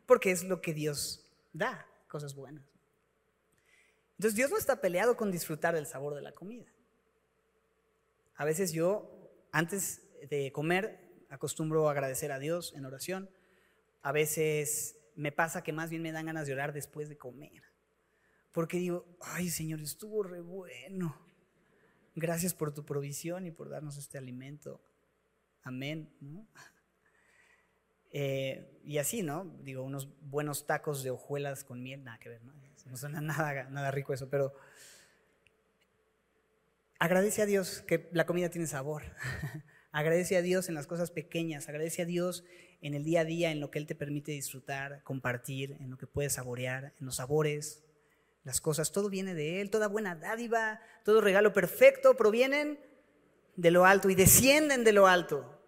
porque es lo que Dios da, cosas buenas. Entonces Dios no está peleado con disfrutar del sabor de la comida. A veces yo, antes de comer, acostumbro agradecer a Dios en oración. A veces me pasa que más bien me dan ganas de orar después de comer. Porque digo, ay Señor, estuvo re bueno. Gracias por tu provisión y por darnos este alimento. Amén. Eh, y así, ¿no? Digo, unos buenos tacos de hojuelas con miel, nada que ver, ¿no? No suena nada, nada rico eso, pero agradece a Dios que la comida tiene sabor. agradece a Dios en las cosas pequeñas, agradece a Dios en el día a día, en lo que Él te permite disfrutar, compartir, en lo que puedes saborear, en los sabores, las cosas, todo viene de Él, toda buena dádiva, todo regalo perfecto provienen de lo alto y descienden de lo alto.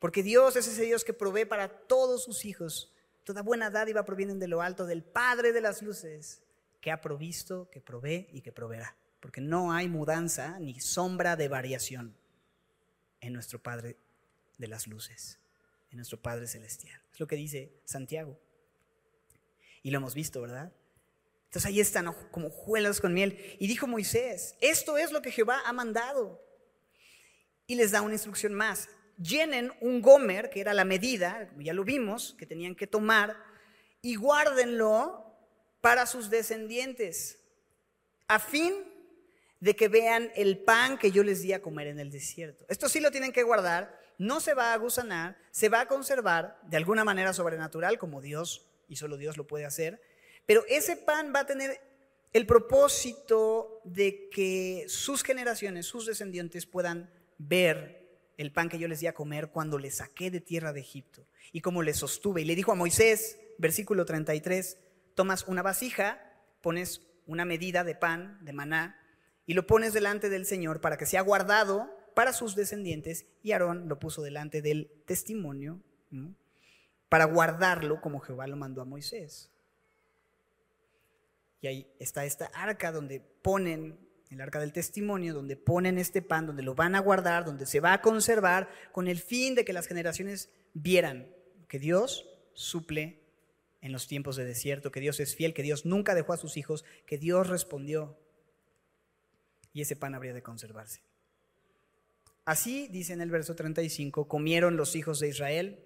Porque Dios es ese Dios que provee para todos sus hijos. Toda buena dádiva proviene de lo alto, del Padre de las luces, que ha provisto, que provee y que proveerá. Porque no hay mudanza ni sombra de variación en nuestro Padre de las luces en nuestro Padre Celestial. Es lo que dice Santiago. Y lo hemos visto, ¿verdad? Entonces ahí están como juelas con miel. Y dijo Moisés, esto es lo que Jehová ha mandado. Y les da una instrucción más. Llenen un gomer, que era la medida, ya lo vimos, que tenían que tomar, y guárdenlo para sus descendientes, a fin de que vean el pan que yo les di a comer en el desierto. Esto sí lo tienen que guardar no se va a gusanar, se va a conservar de alguna manera sobrenatural, como Dios, y solo Dios lo puede hacer, pero ese pan va a tener el propósito de que sus generaciones, sus descendientes puedan ver el pan que yo les di a comer cuando les saqué de tierra de Egipto y como les sostuve. Y le dijo a Moisés, versículo 33, tomas una vasija, pones una medida de pan, de maná, y lo pones delante del Señor para que sea guardado para sus descendientes y Aarón lo puso delante del testimonio para guardarlo como Jehová lo mandó a Moisés. Y ahí está esta arca donde ponen, el arca del testimonio, donde ponen este pan, donde lo van a guardar, donde se va a conservar, con el fin de que las generaciones vieran que Dios suple en los tiempos de desierto, que Dios es fiel, que Dios nunca dejó a sus hijos, que Dios respondió y ese pan habría de conservarse. Así, dice en el verso 35, comieron los hijos de Israel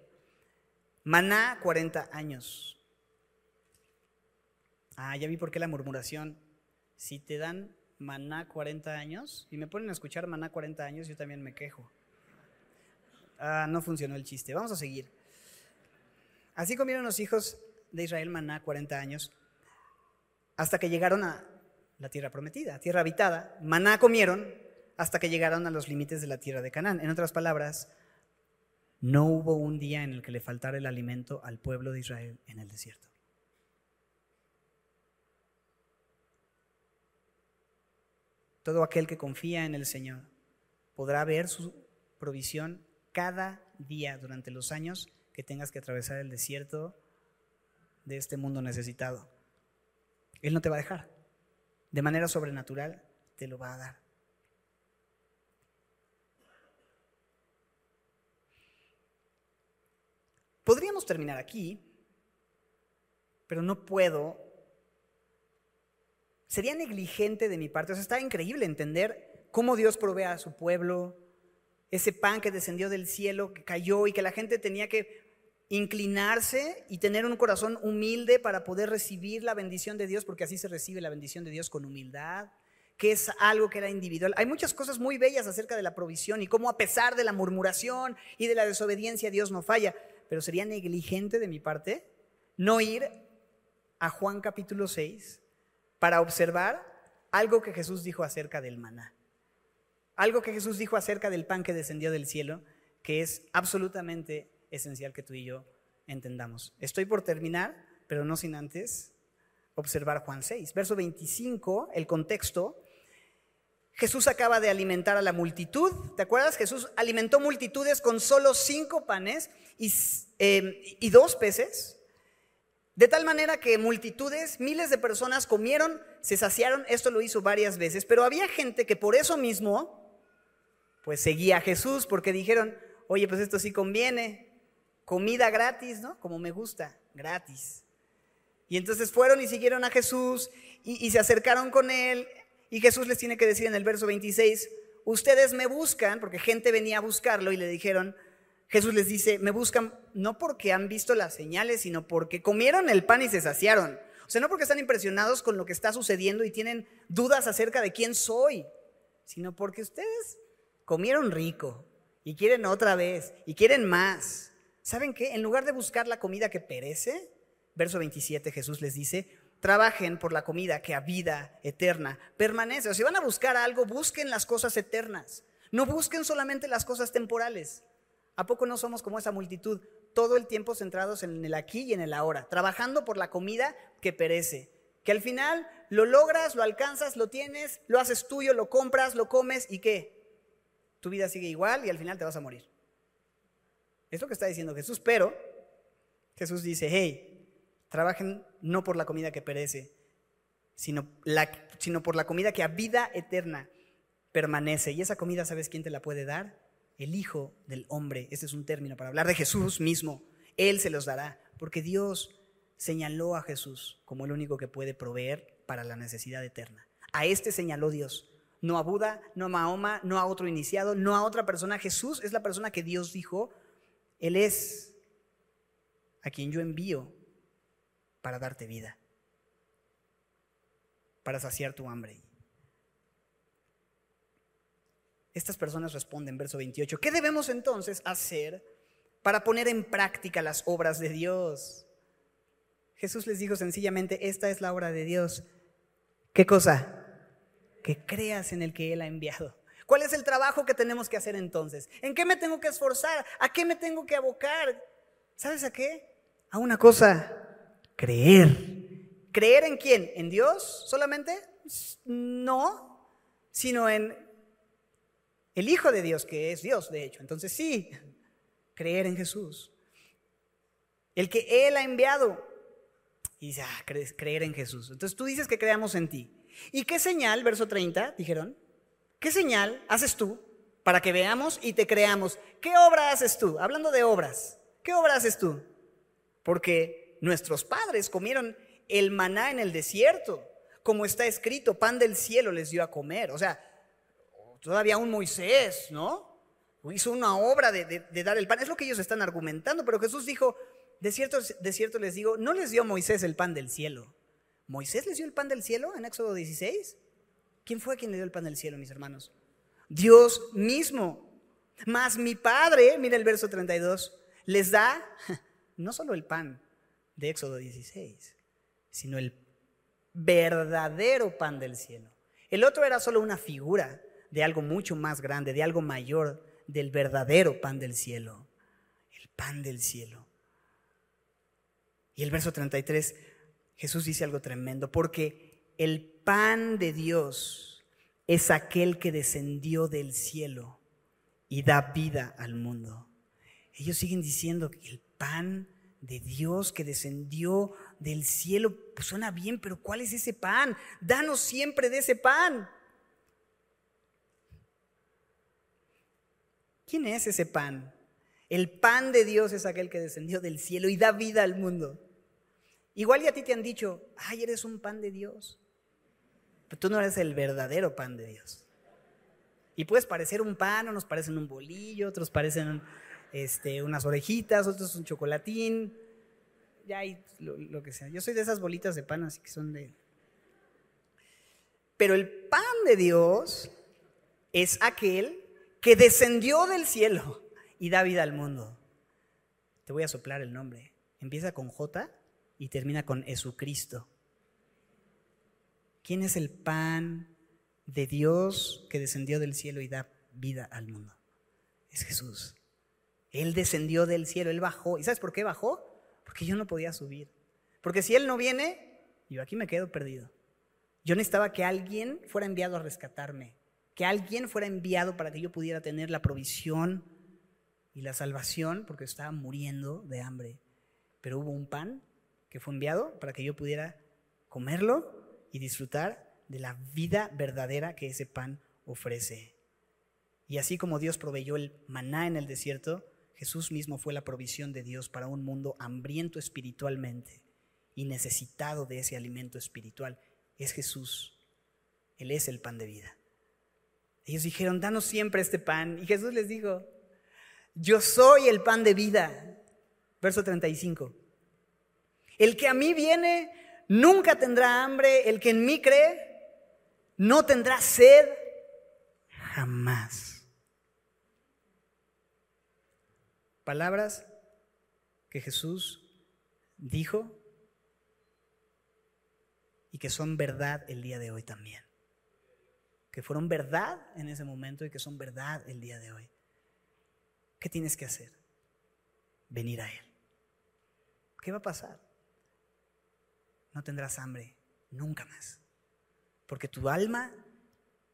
maná 40 años. Ah, ya vi por qué la murmuración. Si te dan maná 40 años y me ponen a escuchar maná 40 años, yo también me quejo. Ah, no funcionó el chiste. Vamos a seguir. Así comieron los hijos de Israel maná 40 años hasta que llegaron a la tierra prometida, tierra habitada. Maná comieron hasta que llegaron a los límites de la tierra de Canaán. En otras palabras, no hubo un día en el que le faltara el alimento al pueblo de Israel en el desierto. Todo aquel que confía en el Señor podrá ver su provisión cada día durante los años que tengas que atravesar el desierto de este mundo necesitado. Él no te va a dejar. De manera sobrenatural te lo va a dar. Podríamos terminar aquí, pero no puedo. Sería negligente de mi parte. O sea, está increíble entender cómo Dios provee a su pueblo, ese pan que descendió del cielo, que cayó y que la gente tenía que inclinarse y tener un corazón humilde para poder recibir la bendición de Dios, porque así se recibe la bendición de Dios con humildad, que es algo que era individual. Hay muchas cosas muy bellas acerca de la provisión y cómo a pesar de la murmuración y de la desobediencia Dios no falla, pero sería negligente de mi parte no ir a Juan capítulo 6 para observar algo que Jesús dijo acerca del maná. Algo que Jesús dijo acerca del pan que descendió del cielo, que es absolutamente esencial que tú y yo entendamos. Estoy por terminar, pero no sin antes observar Juan 6. Verso 25, el contexto. Jesús acaba de alimentar a la multitud. ¿Te acuerdas? Jesús alimentó multitudes con solo cinco panes y, eh, y dos peces. De tal manera que multitudes, miles de personas comieron, se saciaron. Esto lo hizo varias veces. Pero había gente que por eso mismo pues seguía a Jesús porque dijeron, oye, pues esto sí conviene, comida gratis, ¿no? Como me gusta, gratis. Y entonces fueron y siguieron a Jesús y, se acercaron con él y Jesús les tiene que decir en el verso 26, ustedes me buscan, porque gente venía a buscarlo y le dijeron, Jesús les dice, me buscan no porque han visto las señales, sino porque comieron el pan y se saciaron. O sea, no porque están impresionados con lo que está sucediendo y tienen dudas acerca de quién soy, sino porque ustedes comieron rico y quieren otra vez y quieren más. ¿Saben qué? En lugar de buscar la comida que perece, verso 27 Jesús les dice, trabajen por la comida que a vida eterna permanece. O si van a buscar algo, busquen las cosas eternas. No busquen solamente las cosas temporales. ¿A poco no somos como esa multitud? Todo el tiempo centrados en el aquí y en el ahora, trabajando por la comida que perece. Que al final lo logras, lo alcanzas, lo tienes, lo haces tuyo, lo compras, lo comes y qué? tu vida sigue igual y al final te vas a morir. Es lo que está diciendo Jesús, pero Jesús dice, hey, trabajen no por la comida que perece, sino, sino por la comida que a vida eterna permanece. Y esa comida, ¿sabes quién te la puede dar? El Hijo del Hombre. Ese es un término para hablar de Jesús mismo. Él se los dará, porque Dios señaló a Jesús como el único que puede proveer para la necesidad eterna. A este señaló Dios no a Buda, no a Mahoma, no a otro iniciado, no a otra persona. Jesús es la persona que Dios dijo, Él es a quien yo envío para darte vida, para saciar tu hambre. Estas personas responden, verso 28, ¿qué debemos entonces hacer para poner en práctica las obras de Dios? Jesús les dijo sencillamente, esta es la obra de Dios. ¿Qué cosa? que creas en el que Él ha enviado. ¿Cuál es el trabajo que tenemos que hacer entonces? ¿En qué me tengo que esforzar? ¿A qué me tengo que abocar? ¿Sabes a qué? A una cosa, creer. ¿Creer en quién? ¿En Dios solamente? No, sino en el Hijo de Dios, que es Dios, de hecho. Entonces sí, creer en Jesús. El que Él ha enviado. Y dice, ah, creer en Jesús. Entonces tú dices que creamos en ti. ¿Y qué señal, verso 30, dijeron? ¿Qué señal haces tú para que veamos y te creamos? ¿Qué obra haces tú? Hablando de obras, ¿qué obra haces tú? Porque nuestros padres comieron el maná en el desierto, como está escrito, pan del cielo les dio a comer. O sea, todavía un Moisés, ¿no? Hizo una obra de, dar el pan. Es lo que ellos están argumentando, pero Jesús dijo, de cierto, de cierto les digo, no les dio Moisés el pan del cielo. ¿Moisés les dio el pan del cielo en Éxodo 16? ¿Quién fue quien le dio el pan del cielo, mis hermanos? Dios mismo. Más mi Padre, mira el verso 32, les da no solo el pan de Éxodo 16, sino el verdadero pan del cielo. El otro era solo una figura de algo mucho más grande, de algo mayor, del verdadero pan del cielo. El pan del cielo. Y el verso 33, Jesús dice algo tremendo, porque el pan de Dios es aquel que descendió del cielo y da vida al mundo. Ellos siguen diciendo que el pan de Dios que descendió del cielo, pues suena bien, pero ¿cuál es ese pan? Danos siempre de ese pan. ¿Quién es ese pan? El pan de Dios es aquel que descendió del cielo y da vida al mundo. Igual y a ti te han dicho, ay, eres un pan de Dios. Tú no eres el verdadero pan de Dios. Y puedes parecer un pan, unos parecen un bolillo, otros parecen este, unas orejitas, otros un chocolatín. Ya hay lo, lo que sea. Yo soy de esas bolitas de pan, así que son de... Pero el pan de Dios es aquel que descendió del cielo y da vida al mundo. Te voy a soplar el nombre. Empieza con J y termina con Jesucristo. ¿Quién es el pan de Dios que descendió del cielo y da vida al mundo? Es Jesús. Él descendió del cielo, Él bajó. ¿Y sabes por qué bajó? Porque yo no podía subir. Porque si Él no viene, yo aquí me quedo perdido. Yo necesitaba que alguien fuera enviado a rescatarme que alguien fuera enviado para que yo pudiera tener la provisión y la salvación, porque estaba muriendo de hambre. Pero hubo un pan que fue enviado para que yo pudiera comerlo y disfrutar de la vida verdadera que ese pan ofrece. Y así como Dios proveyó el maná en el desierto, Jesús mismo fue la provisión de Dios para un mundo hambriento espiritualmente y necesitado de ese alimento espiritual. Es Jesús. Él es el pan de vida. Ellos dijeron, danos siempre este pan. Y Jesús les dijo, yo soy el pan de vida. Verso 35. El que a mí viene nunca tendrá hambre, el que en mí cree no tendrá sed jamás. Palabras que Jesús dijo y que son verdad el día de hoy también que fueron verdad en ese momento y que son verdad el día de hoy. ¿Qué tienes que hacer? Venir a Él. ¿Qué va a pasar? No tendrás hambre nunca más, porque tu alma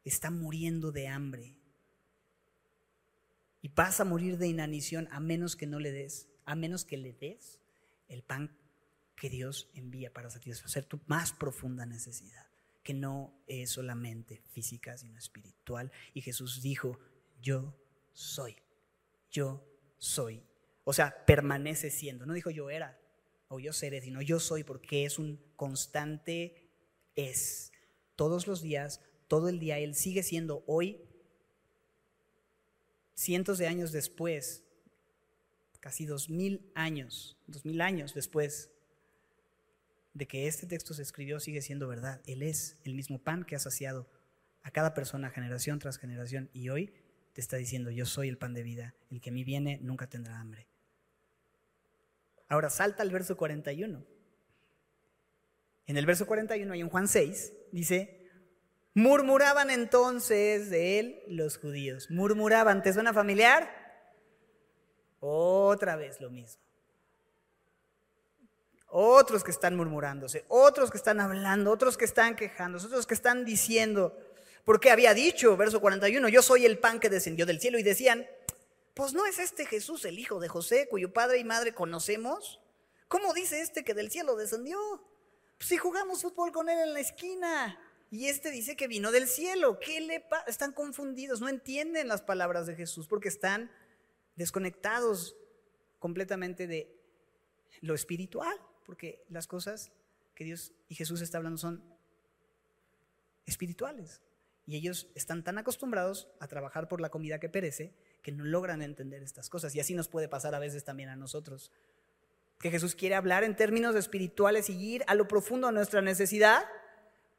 está muriendo de hambre y vas a morir de inanición a menos que no le des, a menos que le des el pan que Dios envía para satisfacer tu más profunda necesidad que no es solamente física, sino espiritual. Y Jesús dijo, yo soy, yo soy. O sea, permanece siendo. No dijo yo era o yo seré, sino yo soy porque es un constante es. Todos los días, todo el día, Él sigue siendo hoy, cientos de años después, casi dos mil años, dos mil años después de que este texto se escribió sigue siendo verdad. Él es el mismo pan que ha saciado a cada persona generación tras generación y hoy te está diciendo, yo soy el pan de vida, el que a mí viene nunca tendrá hambre. Ahora salta al verso 41. En el verso 41 y en Juan 6 dice, murmuraban entonces de él los judíos. Murmuraban, ¿te suena familiar? Otra vez lo mismo otros que están murmurándose, otros que están hablando, otros que están quejándose, otros que están diciendo, porque había dicho, verso 41, yo soy el pan que descendió del cielo, y decían, pues no es este Jesús el hijo de José, cuyo padre y madre conocemos. ¿Cómo dice este que del cielo descendió? Pues si jugamos fútbol con él en la esquina. Y este dice que vino del cielo. ¿Qué le pasa? Están confundidos, no entienden las palabras de Jesús porque están desconectados completamente de lo espiritual porque las cosas que Dios y Jesús está hablando son espirituales. Y ellos están tan acostumbrados a trabajar por la comida que perece que no logran entender estas cosas. Y así nos puede pasar a veces también a nosotros. Que Jesús quiere hablar en términos espirituales y ir a lo profundo de nuestra necesidad,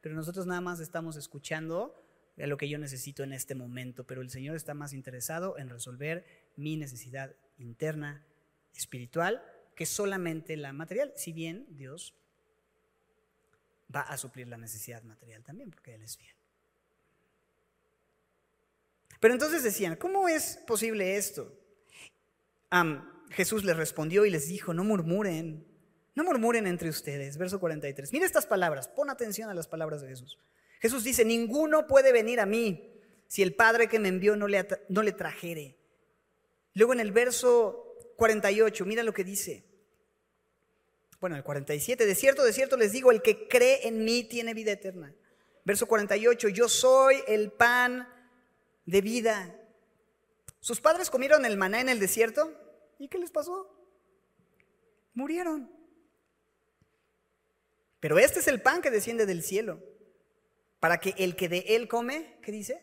pero nosotros nada más estamos escuchando de lo que yo necesito en este momento. Pero el Señor está más interesado en resolver mi necesidad interna, espiritual, que solamente la material, si bien Dios va a suplir la necesidad material también, porque Él es fiel. Pero entonces decían, ¿cómo es posible esto? Jesús les respondió y les dijo, no murmuren, no murmuren entre ustedes. Verso 43. Mira estas palabras, pon atención a las palabras de Jesús. Jesús dice, ninguno puede venir a mí si el Padre que me envió no le, no le trajere. Luego en el verso 48, mira lo que dice. Bueno, el 47, de cierto, de cierto les digo, el que cree en mí tiene vida eterna. Verso 48, yo soy el pan de vida. Sus padres comieron el maná en el desierto. ¿Y qué les pasó? Murieron. Pero este es el pan que desciende del cielo, para que el que de él come, ¿qué dice?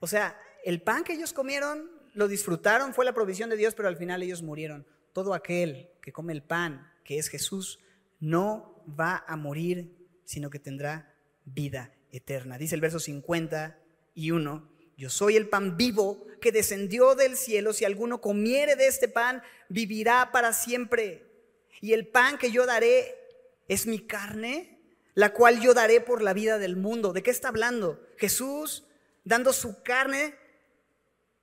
O sea, el pan que ellos comieron, lo disfrutaron, fue la provisión de Dios, pero al final ellos murieron. Todo aquel que come el pan, que es Jesús, no va a morir, sino que tendrá vida eterna. Dice el verso 50 y uno, yo soy el pan vivo que descendió del cielo, si alguno comiere de este pan, vivirá para siempre. Y el pan que yo daré es mi carne, la cual yo daré por la vida del mundo. ¿De qué está hablando? Jesús dando su carne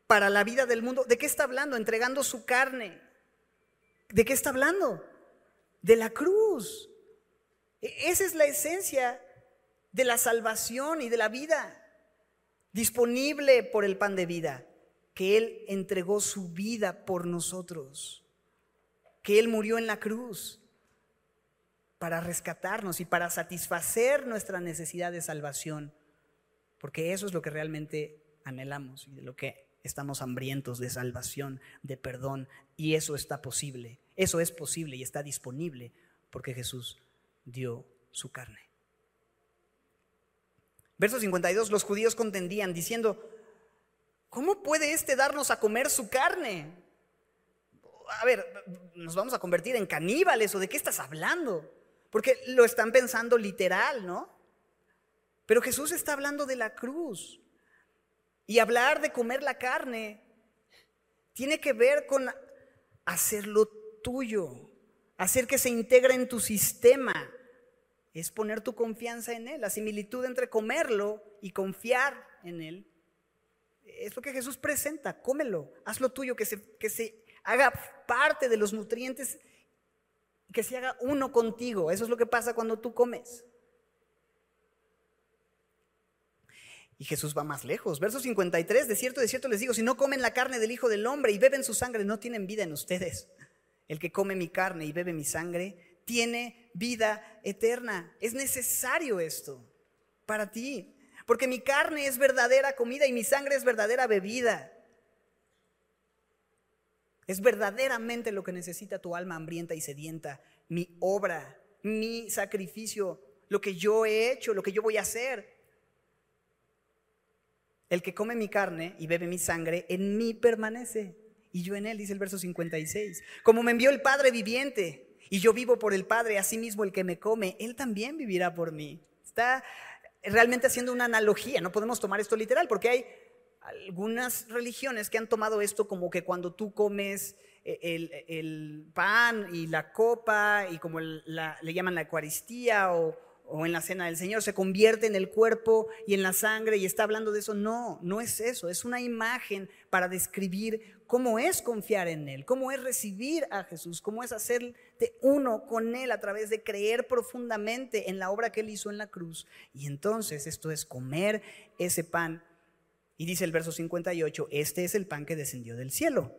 para la vida del mundo. ¿De qué está hablando? Entregando su carne. ¿De qué está hablando? De la cruz. E-, esa es la esencia de la salvación y de la vida disponible por el pan de vida, que Él entregó su vida por nosotros, que Él murió en la cruz para rescatarnos y para satisfacer nuestra necesidad de salvación, porque eso es lo que realmente anhelamos y de lo que estamos hambrientos de salvación, de perdón, y eso está posible, eso es posible y está disponible porque Jesús dio su carne. Verso 52, los judíos contendían diciendo, ¿cómo puede éste darnos a comer su carne? A ver, ¿nos vamos a convertir en caníbales o de qué estás hablando? Porque lo están pensando literal, ¿no? Pero Jesús está hablando de la cruz. Y hablar de comer la carne tiene que ver con hacerlo tuyo, hacer que se integre en tu sistema, es poner tu confianza en Él. La similitud entre comerlo y confiar en Él es lo que Jesús presenta. Cómelo, hazlo tuyo, que se, que se haga parte de los nutrientes, que se haga uno contigo. Eso es lo que pasa cuando tú comes. Y Jesús va más lejos. Verso 53, de cierto, de cierto les digo, si no comen la carne del Hijo del Hombre y beben su sangre, no tienen vida en ustedes. El que come mi carne y bebe mi sangre, tiene vida eterna. Es necesario esto para ti, porque mi carne es verdadera comida y mi sangre es verdadera bebida. Es verdaderamente lo que necesita tu alma hambrienta y sedienta, mi obra, mi sacrificio, lo que yo he hecho, lo que yo voy a hacer. El que come mi carne y bebe mi sangre, en mí permanece. Y yo en él, dice el verso 56. Como me envió el Padre viviente, y yo vivo por el Padre, asimismo el que me come, Él también vivirá por mí. Está realmente haciendo una analogía, no podemos tomar esto literal, porque hay algunas religiones que han tomado esto como que cuando tú comes eh, el, pan y la copa y como le llaman la Eucaristía o, o en la cena del Señor, se convierte en el cuerpo y en la sangre y está hablando de eso. No, no es eso, es una imagen para describir cómo es confiar en Él, cómo es recibir a Jesús, cómo es hacerte uno con Él a través de creer profundamente en la obra que Él hizo en la cruz. Y entonces esto es comer ese pan. Y dice el verso 58, este es el pan que descendió del cielo.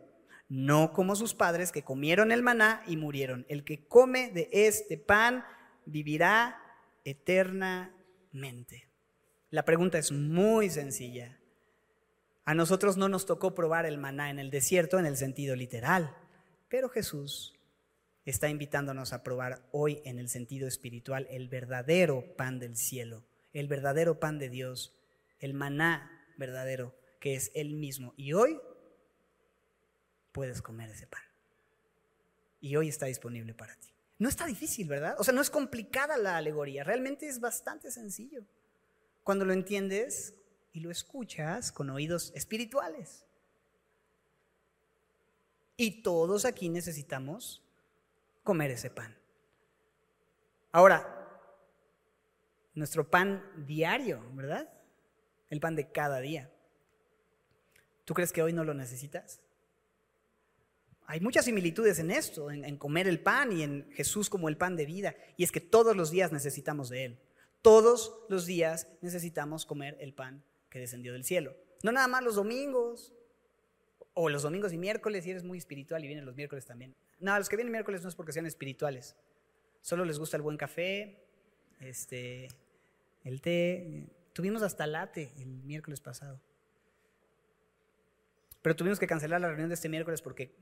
No como sus padres que comieron el maná y murieron. El que come de este pan vivirá eternamente. La pregunta es muy sencilla. A nosotros no nos tocó probar el maná en el desierto en el sentido literal, pero Jesús está invitándonos a probar hoy en el sentido espiritual el verdadero pan del cielo, el verdadero pan de Dios el maná verdadero, que es Él mismo. Y hoy puedes comer ese pan. Y hoy está disponible para ti. No está difícil, ¿verdad? O sea, no es complicada la alegoría, realmente es bastante sencillo. Cuando lo entiendes y lo escuchas con oídos espirituales. Y todos aquí necesitamos comer ese pan. Ahora, nuestro pan diario, ¿verdad? El pan de cada día. ¿Tú crees que hoy no lo necesitas? Hay muchas similitudes en esto, en, comer el pan y en Jesús como el pan de vida. Y es que todos los días necesitamos de Él. Todos los días necesitamos comer el pan que descendió del cielo. No nada más los domingos, o los domingos y miércoles, si eres muy espiritual y vienen los miércoles también. No, los que vienen miércoles no es porque sean espirituales. Solo les gusta el buen café, este, el té. Tuvimos hasta late el miércoles pasado. Pero tuvimos que cancelar la reunión de este miércoles porque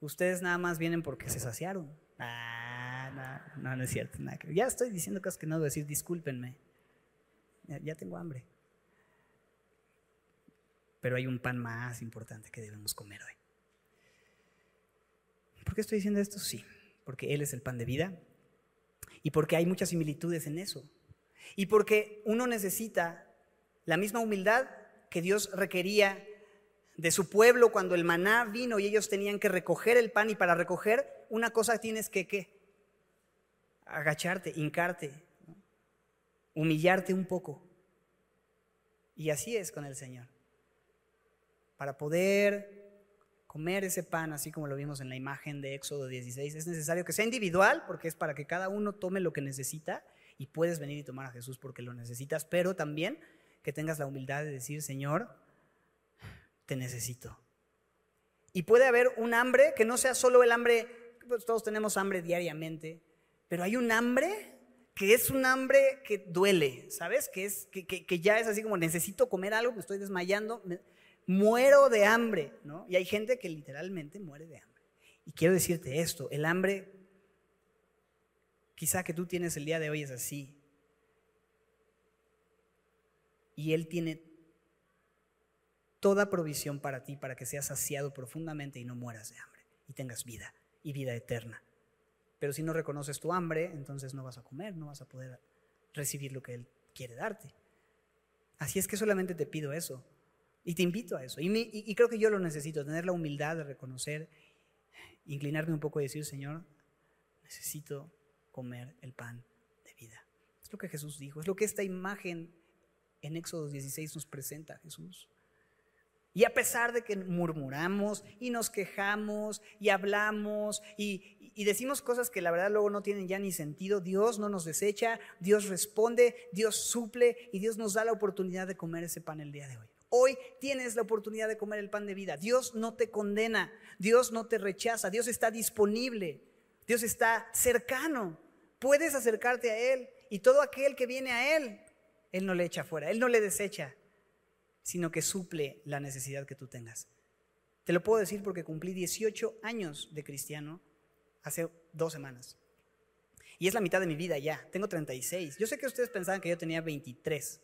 ustedes nada más vienen porque se saciaron. Ah, no, no, es cierto. Ya estoy diciendo cosas que no debo decir, discúlpenme. ya tengo hambre. Pero hay un pan más importante que debemos comer hoy. ¿Por qué estoy diciendo esto? Sí, porque Él es el pan de vida y porque hay muchas similitudes en eso. Y porque uno necesita la misma humildad que Dios requería de su pueblo cuando el maná vino y ellos tenían que recoger el pan y para recoger una cosa tienes que ¿qué? agacharte, hincarte, humillarte un poco. Y así es con el Señor. Para poder comer ese pan, así como lo vimos en la imagen de Éxodo 16, es necesario que sea individual, porque es para que cada uno tome lo que necesita y puedes venir y tomar a Jesús porque lo necesitas, pero también que tengas la humildad de decir, Señor, te necesito. Y puede haber un hambre que no sea solo el hambre, pues todos tenemos hambre diariamente, pero hay un hambre que es un hambre que duele, ¿sabes? Que, es, que, ya es así como necesito comer algo, me estoy desmayando, muero de hambre, ¿no? Y hay gente que literalmente muere de hambre. Y quiero decirte esto, el hambre quizá que tú tienes el día de hoy es así. Y Él tiene toda provisión para ti, para que seas saciado profundamente y no mueras de hambre y tengas vida y vida eterna. Pero si no reconoces tu hambre, entonces no vas a comer, no vas a poder recibir lo que Él quiere darte. Así es que solamente te pido eso y te invito a eso. Y, creo que yo lo necesito, tener la humildad de reconocer, inclinarme un poco y decir, Señor, necesito comer el pan de vida. Es lo que Jesús dijo, es lo que esta imagen en Éxodo 16 nos presenta Jesús. Y a pesar de que murmuramos y nos quejamos y hablamos y, y, decimos cosas que la verdad luego no tienen ya ni sentido, Dios no nos desecha, Dios responde, Dios suple y Dios nos da la oportunidad de comer ese pan el día de hoy. Hoy tienes la oportunidad de comer el pan de vida. Dios no te condena, Dios no te rechaza, Dios está disponible, Dios está cercano. Puedes acercarte a Él y todo aquel que viene a Él, Él no le echa fuera, Él no le desecha sino que suple la necesidad que tú tengas. Te lo puedo decir porque cumplí 18 años de cristiano hace dos semanas. Y es la mitad de mi vida ya. Tengo 36. Yo sé que ustedes pensaban que yo tenía 23.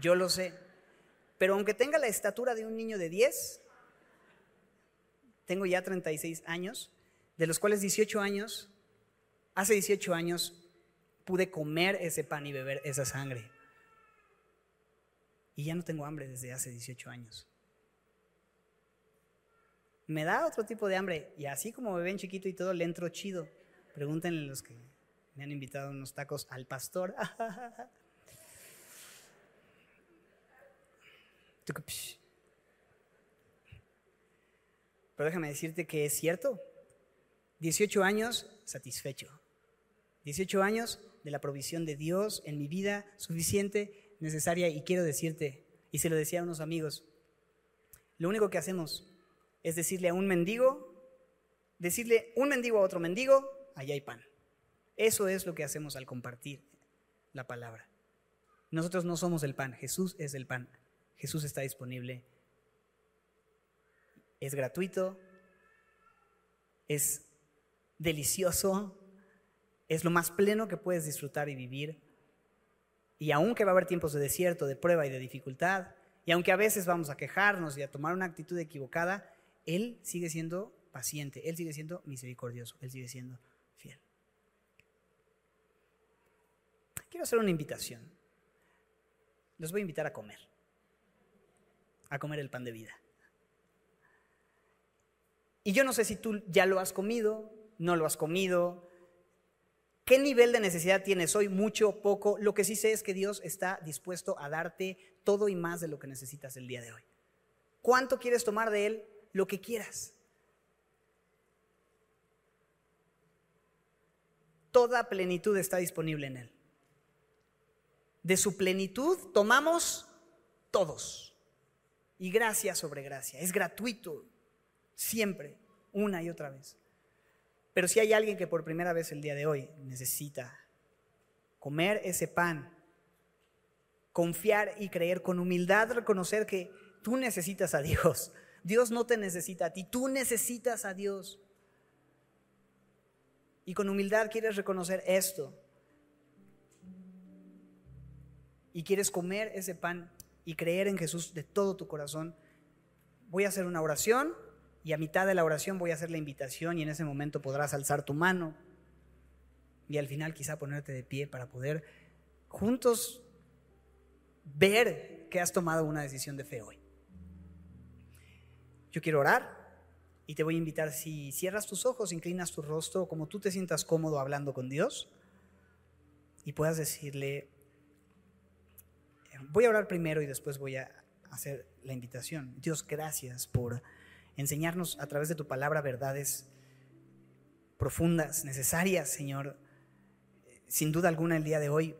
Yo lo sé. Pero aunque tenga la estatura de un niño de 10, tengo ya 36 años, de los cuales 18 años, hace 18 años pude comer ese pan y beber esa sangre. Y ya no tengo hambre desde hace 18 años. Me da otro tipo de hambre. Y así como me ven chiquito y todo, le entro chido. Pregúntenle los que me han invitado unos tacos al pastor. Pero déjame decirte que es cierto. 18 años satisfecho. 18 años de la provisión de Dios en mi vida suficiente necesaria y quiero decirte, y se lo decía a unos amigos, lo único que hacemos es decirle a un mendigo, decirle un mendigo a otro mendigo, allá hay pan. Eso es lo que hacemos al compartir la palabra. Nosotros no somos el pan, Jesús es el pan. Jesús está disponible. Es gratuito, es delicioso, es lo más pleno que puedes disfrutar y vivir Y aunque va a haber tiempos de desierto, de prueba y de dificultad, y aunque a veces vamos a quejarnos y a tomar una actitud equivocada, Él sigue siendo paciente, Él sigue siendo misericordioso, Él sigue siendo fiel. Quiero hacer una invitación. Los voy a invitar a comer, a comer el pan de vida. Y yo no sé si tú ya lo has comido, no lo has comido, ¿Qué nivel de necesidad tienes hoy? Mucho, poco. Lo que sí sé es que Dios está dispuesto a darte todo y más de lo que necesitas el día de hoy. ¿Cuánto quieres tomar de Él? Lo que quieras. Toda plenitud está disponible en Él. De su plenitud tomamos todos. Y gracia sobre gracia. Es gratuito. Siempre, una y otra vez. Pero si hay alguien que por primera vez el día de hoy necesita comer ese pan, confiar y creer con humildad, reconocer que tú necesitas a Dios. Dios no te necesita a ti, tú necesitas a Dios. Y con humildad quieres reconocer esto. Y quieres comer ese pan y creer en Jesús de todo tu corazón. Voy a hacer una oración y a mitad de la oración voy a hacer la invitación y en ese momento podrás alzar tu mano y al final quizá ponerte de pie para poder juntos ver que has tomado una decisión de fe hoy. Yo quiero orar y te voy a invitar si cierras tus ojos, inclinas tu rostro, como tú te sientas cómodo hablando con Dios y puedas decirle, voy a orar primero y después voy a hacer la invitación. Dios, gracias por enseñarnos a través de tu palabra verdades profundas, necesarias, Señor, sin duda alguna el día de hoy.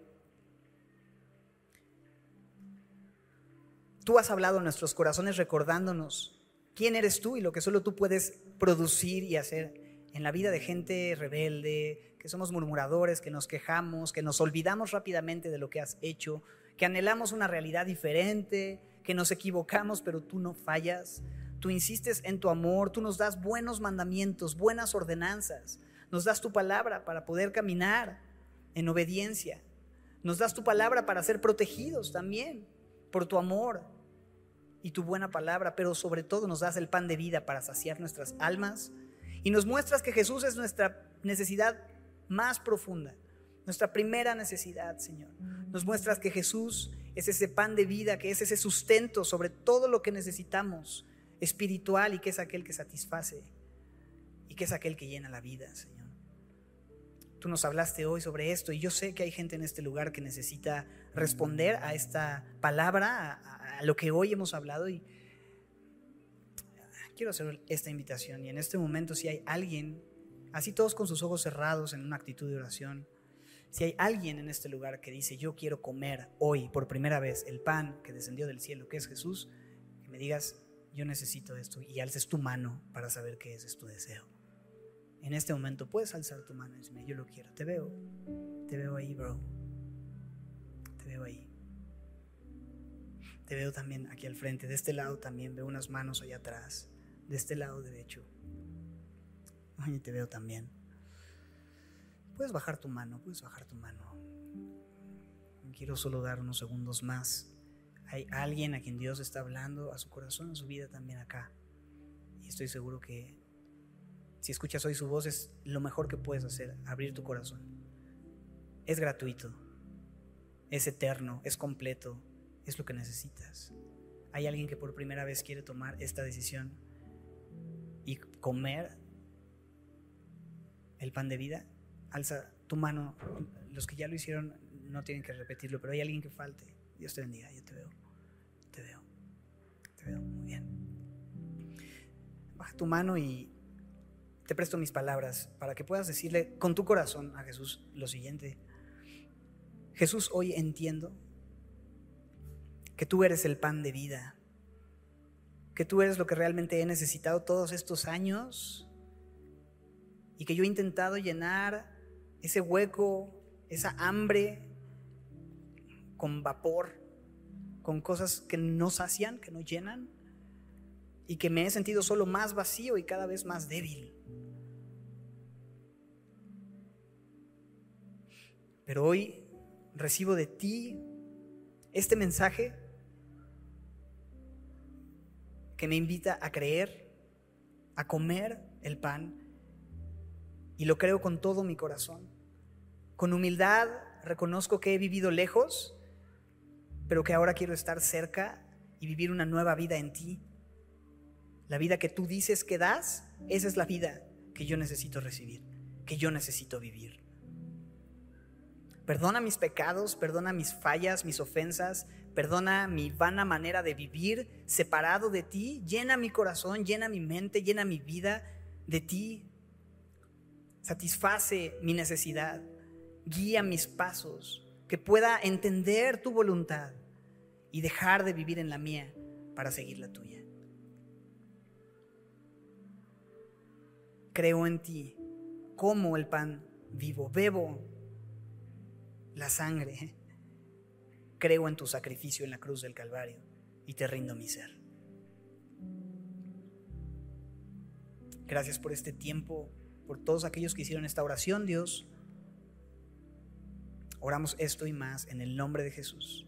Tú has hablado en nuestros corazones recordándonos quién eres tú y lo que solo tú puedes producir y hacer en la vida de gente rebelde, que somos murmuradores, que nos quejamos, que nos olvidamos rápidamente de lo que has hecho, que anhelamos una realidad diferente, que nos equivocamos, pero tú no fallas. Tú insistes en tu amor, tú nos das buenos mandamientos, buenas ordenanzas, nos das tu palabra para poder caminar en obediencia, nos das tu palabra para ser protegidos también por tu amor y tu buena palabra, pero sobre todo nos das el pan de vida para saciar nuestras almas y nos muestras que Jesús es nuestra necesidad más profunda, nuestra primera necesidad, Señor. Nos muestras que Jesús es ese pan de vida, que es ese sustento sobre todo lo que necesitamos espiritual y que es aquel que satisface y que es aquel que llena la vida, Señor. Tú nos hablaste hoy sobre esto y yo sé que hay gente en este lugar que necesita responder a esta palabra, a, lo que hoy hemos hablado y quiero hacer esta invitación y en este momento si hay alguien, así todos con sus ojos cerrados en una actitud de oración, si hay alguien en este lugar que dice yo quiero comer hoy por primera vez el pan que descendió del cielo, que es Jesús, que me digas, yo necesito esto y alces tu mano para saber que ese es tu deseo. En este momento puedes alzar tu mano y decirme, yo lo quiero, te veo, te veo ahí, bro, te veo ahí. Te veo también aquí al frente, de este lado también veo unas manos allá atrás, de este lado derecho. Ay, te veo también. Puedes bajar tu mano, puedes bajar tu mano. Quiero solo dar unos segundos más hay alguien a quien Dios está hablando a su corazón, a su vida también acá. Y estoy seguro que si escuchas hoy su voz es lo mejor que puedes hacer, abrir tu corazón. Es gratuito, es eterno, es completo, es lo que necesitas. Hay alguien que por primera vez quiere tomar esta decisión y comer el pan de vida. Alza tu mano. Los que ya lo hicieron no tienen que repetirlo, pero hay alguien que falte. Dios te bendiga, yo te veo. Te veo. Te veo muy bien. Baja tu mano y te presto mis palabras para que puedas decirle con tu corazón a Jesús lo siguiente. Jesús, hoy entiendo que tú eres el pan de vida, que tú eres lo que realmente he necesitado todos estos años y que yo he intentado llenar ese hueco, esa hambre con vapor, con cosas que no sacian, que no llenan, y que me he sentido solo más vacío y cada vez más débil. Pero hoy recibo de ti este mensaje que me invita a creer, a comer el pan, y lo creo con todo mi corazón. Con humildad reconozco que he vivido lejos, pero que ahora quiero estar cerca y vivir una nueva vida en ti. La vida que tú dices que das, esa es la vida que yo necesito recibir, que yo necesito vivir. Perdona mis pecados, perdona mis fallas, mis ofensas, perdona mi vana manera de vivir separado de ti. Llena mi corazón, llena mi mente, llena mi vida de ti. Satisface mi necesidad, guía mis pasos, que pueda entender tu voluntad y dejar de vivir en la mía para seguir la tuya. Creo en ti, como el pan vivo, bebo la sangre. Creo en tu sacrificio en la cruz del Calvario y te rindo mi ser. Gracias por este tiempo, por todos aquellos que hicieron esta oración, Dios. Oramos esto y más en el nombre de Jesús.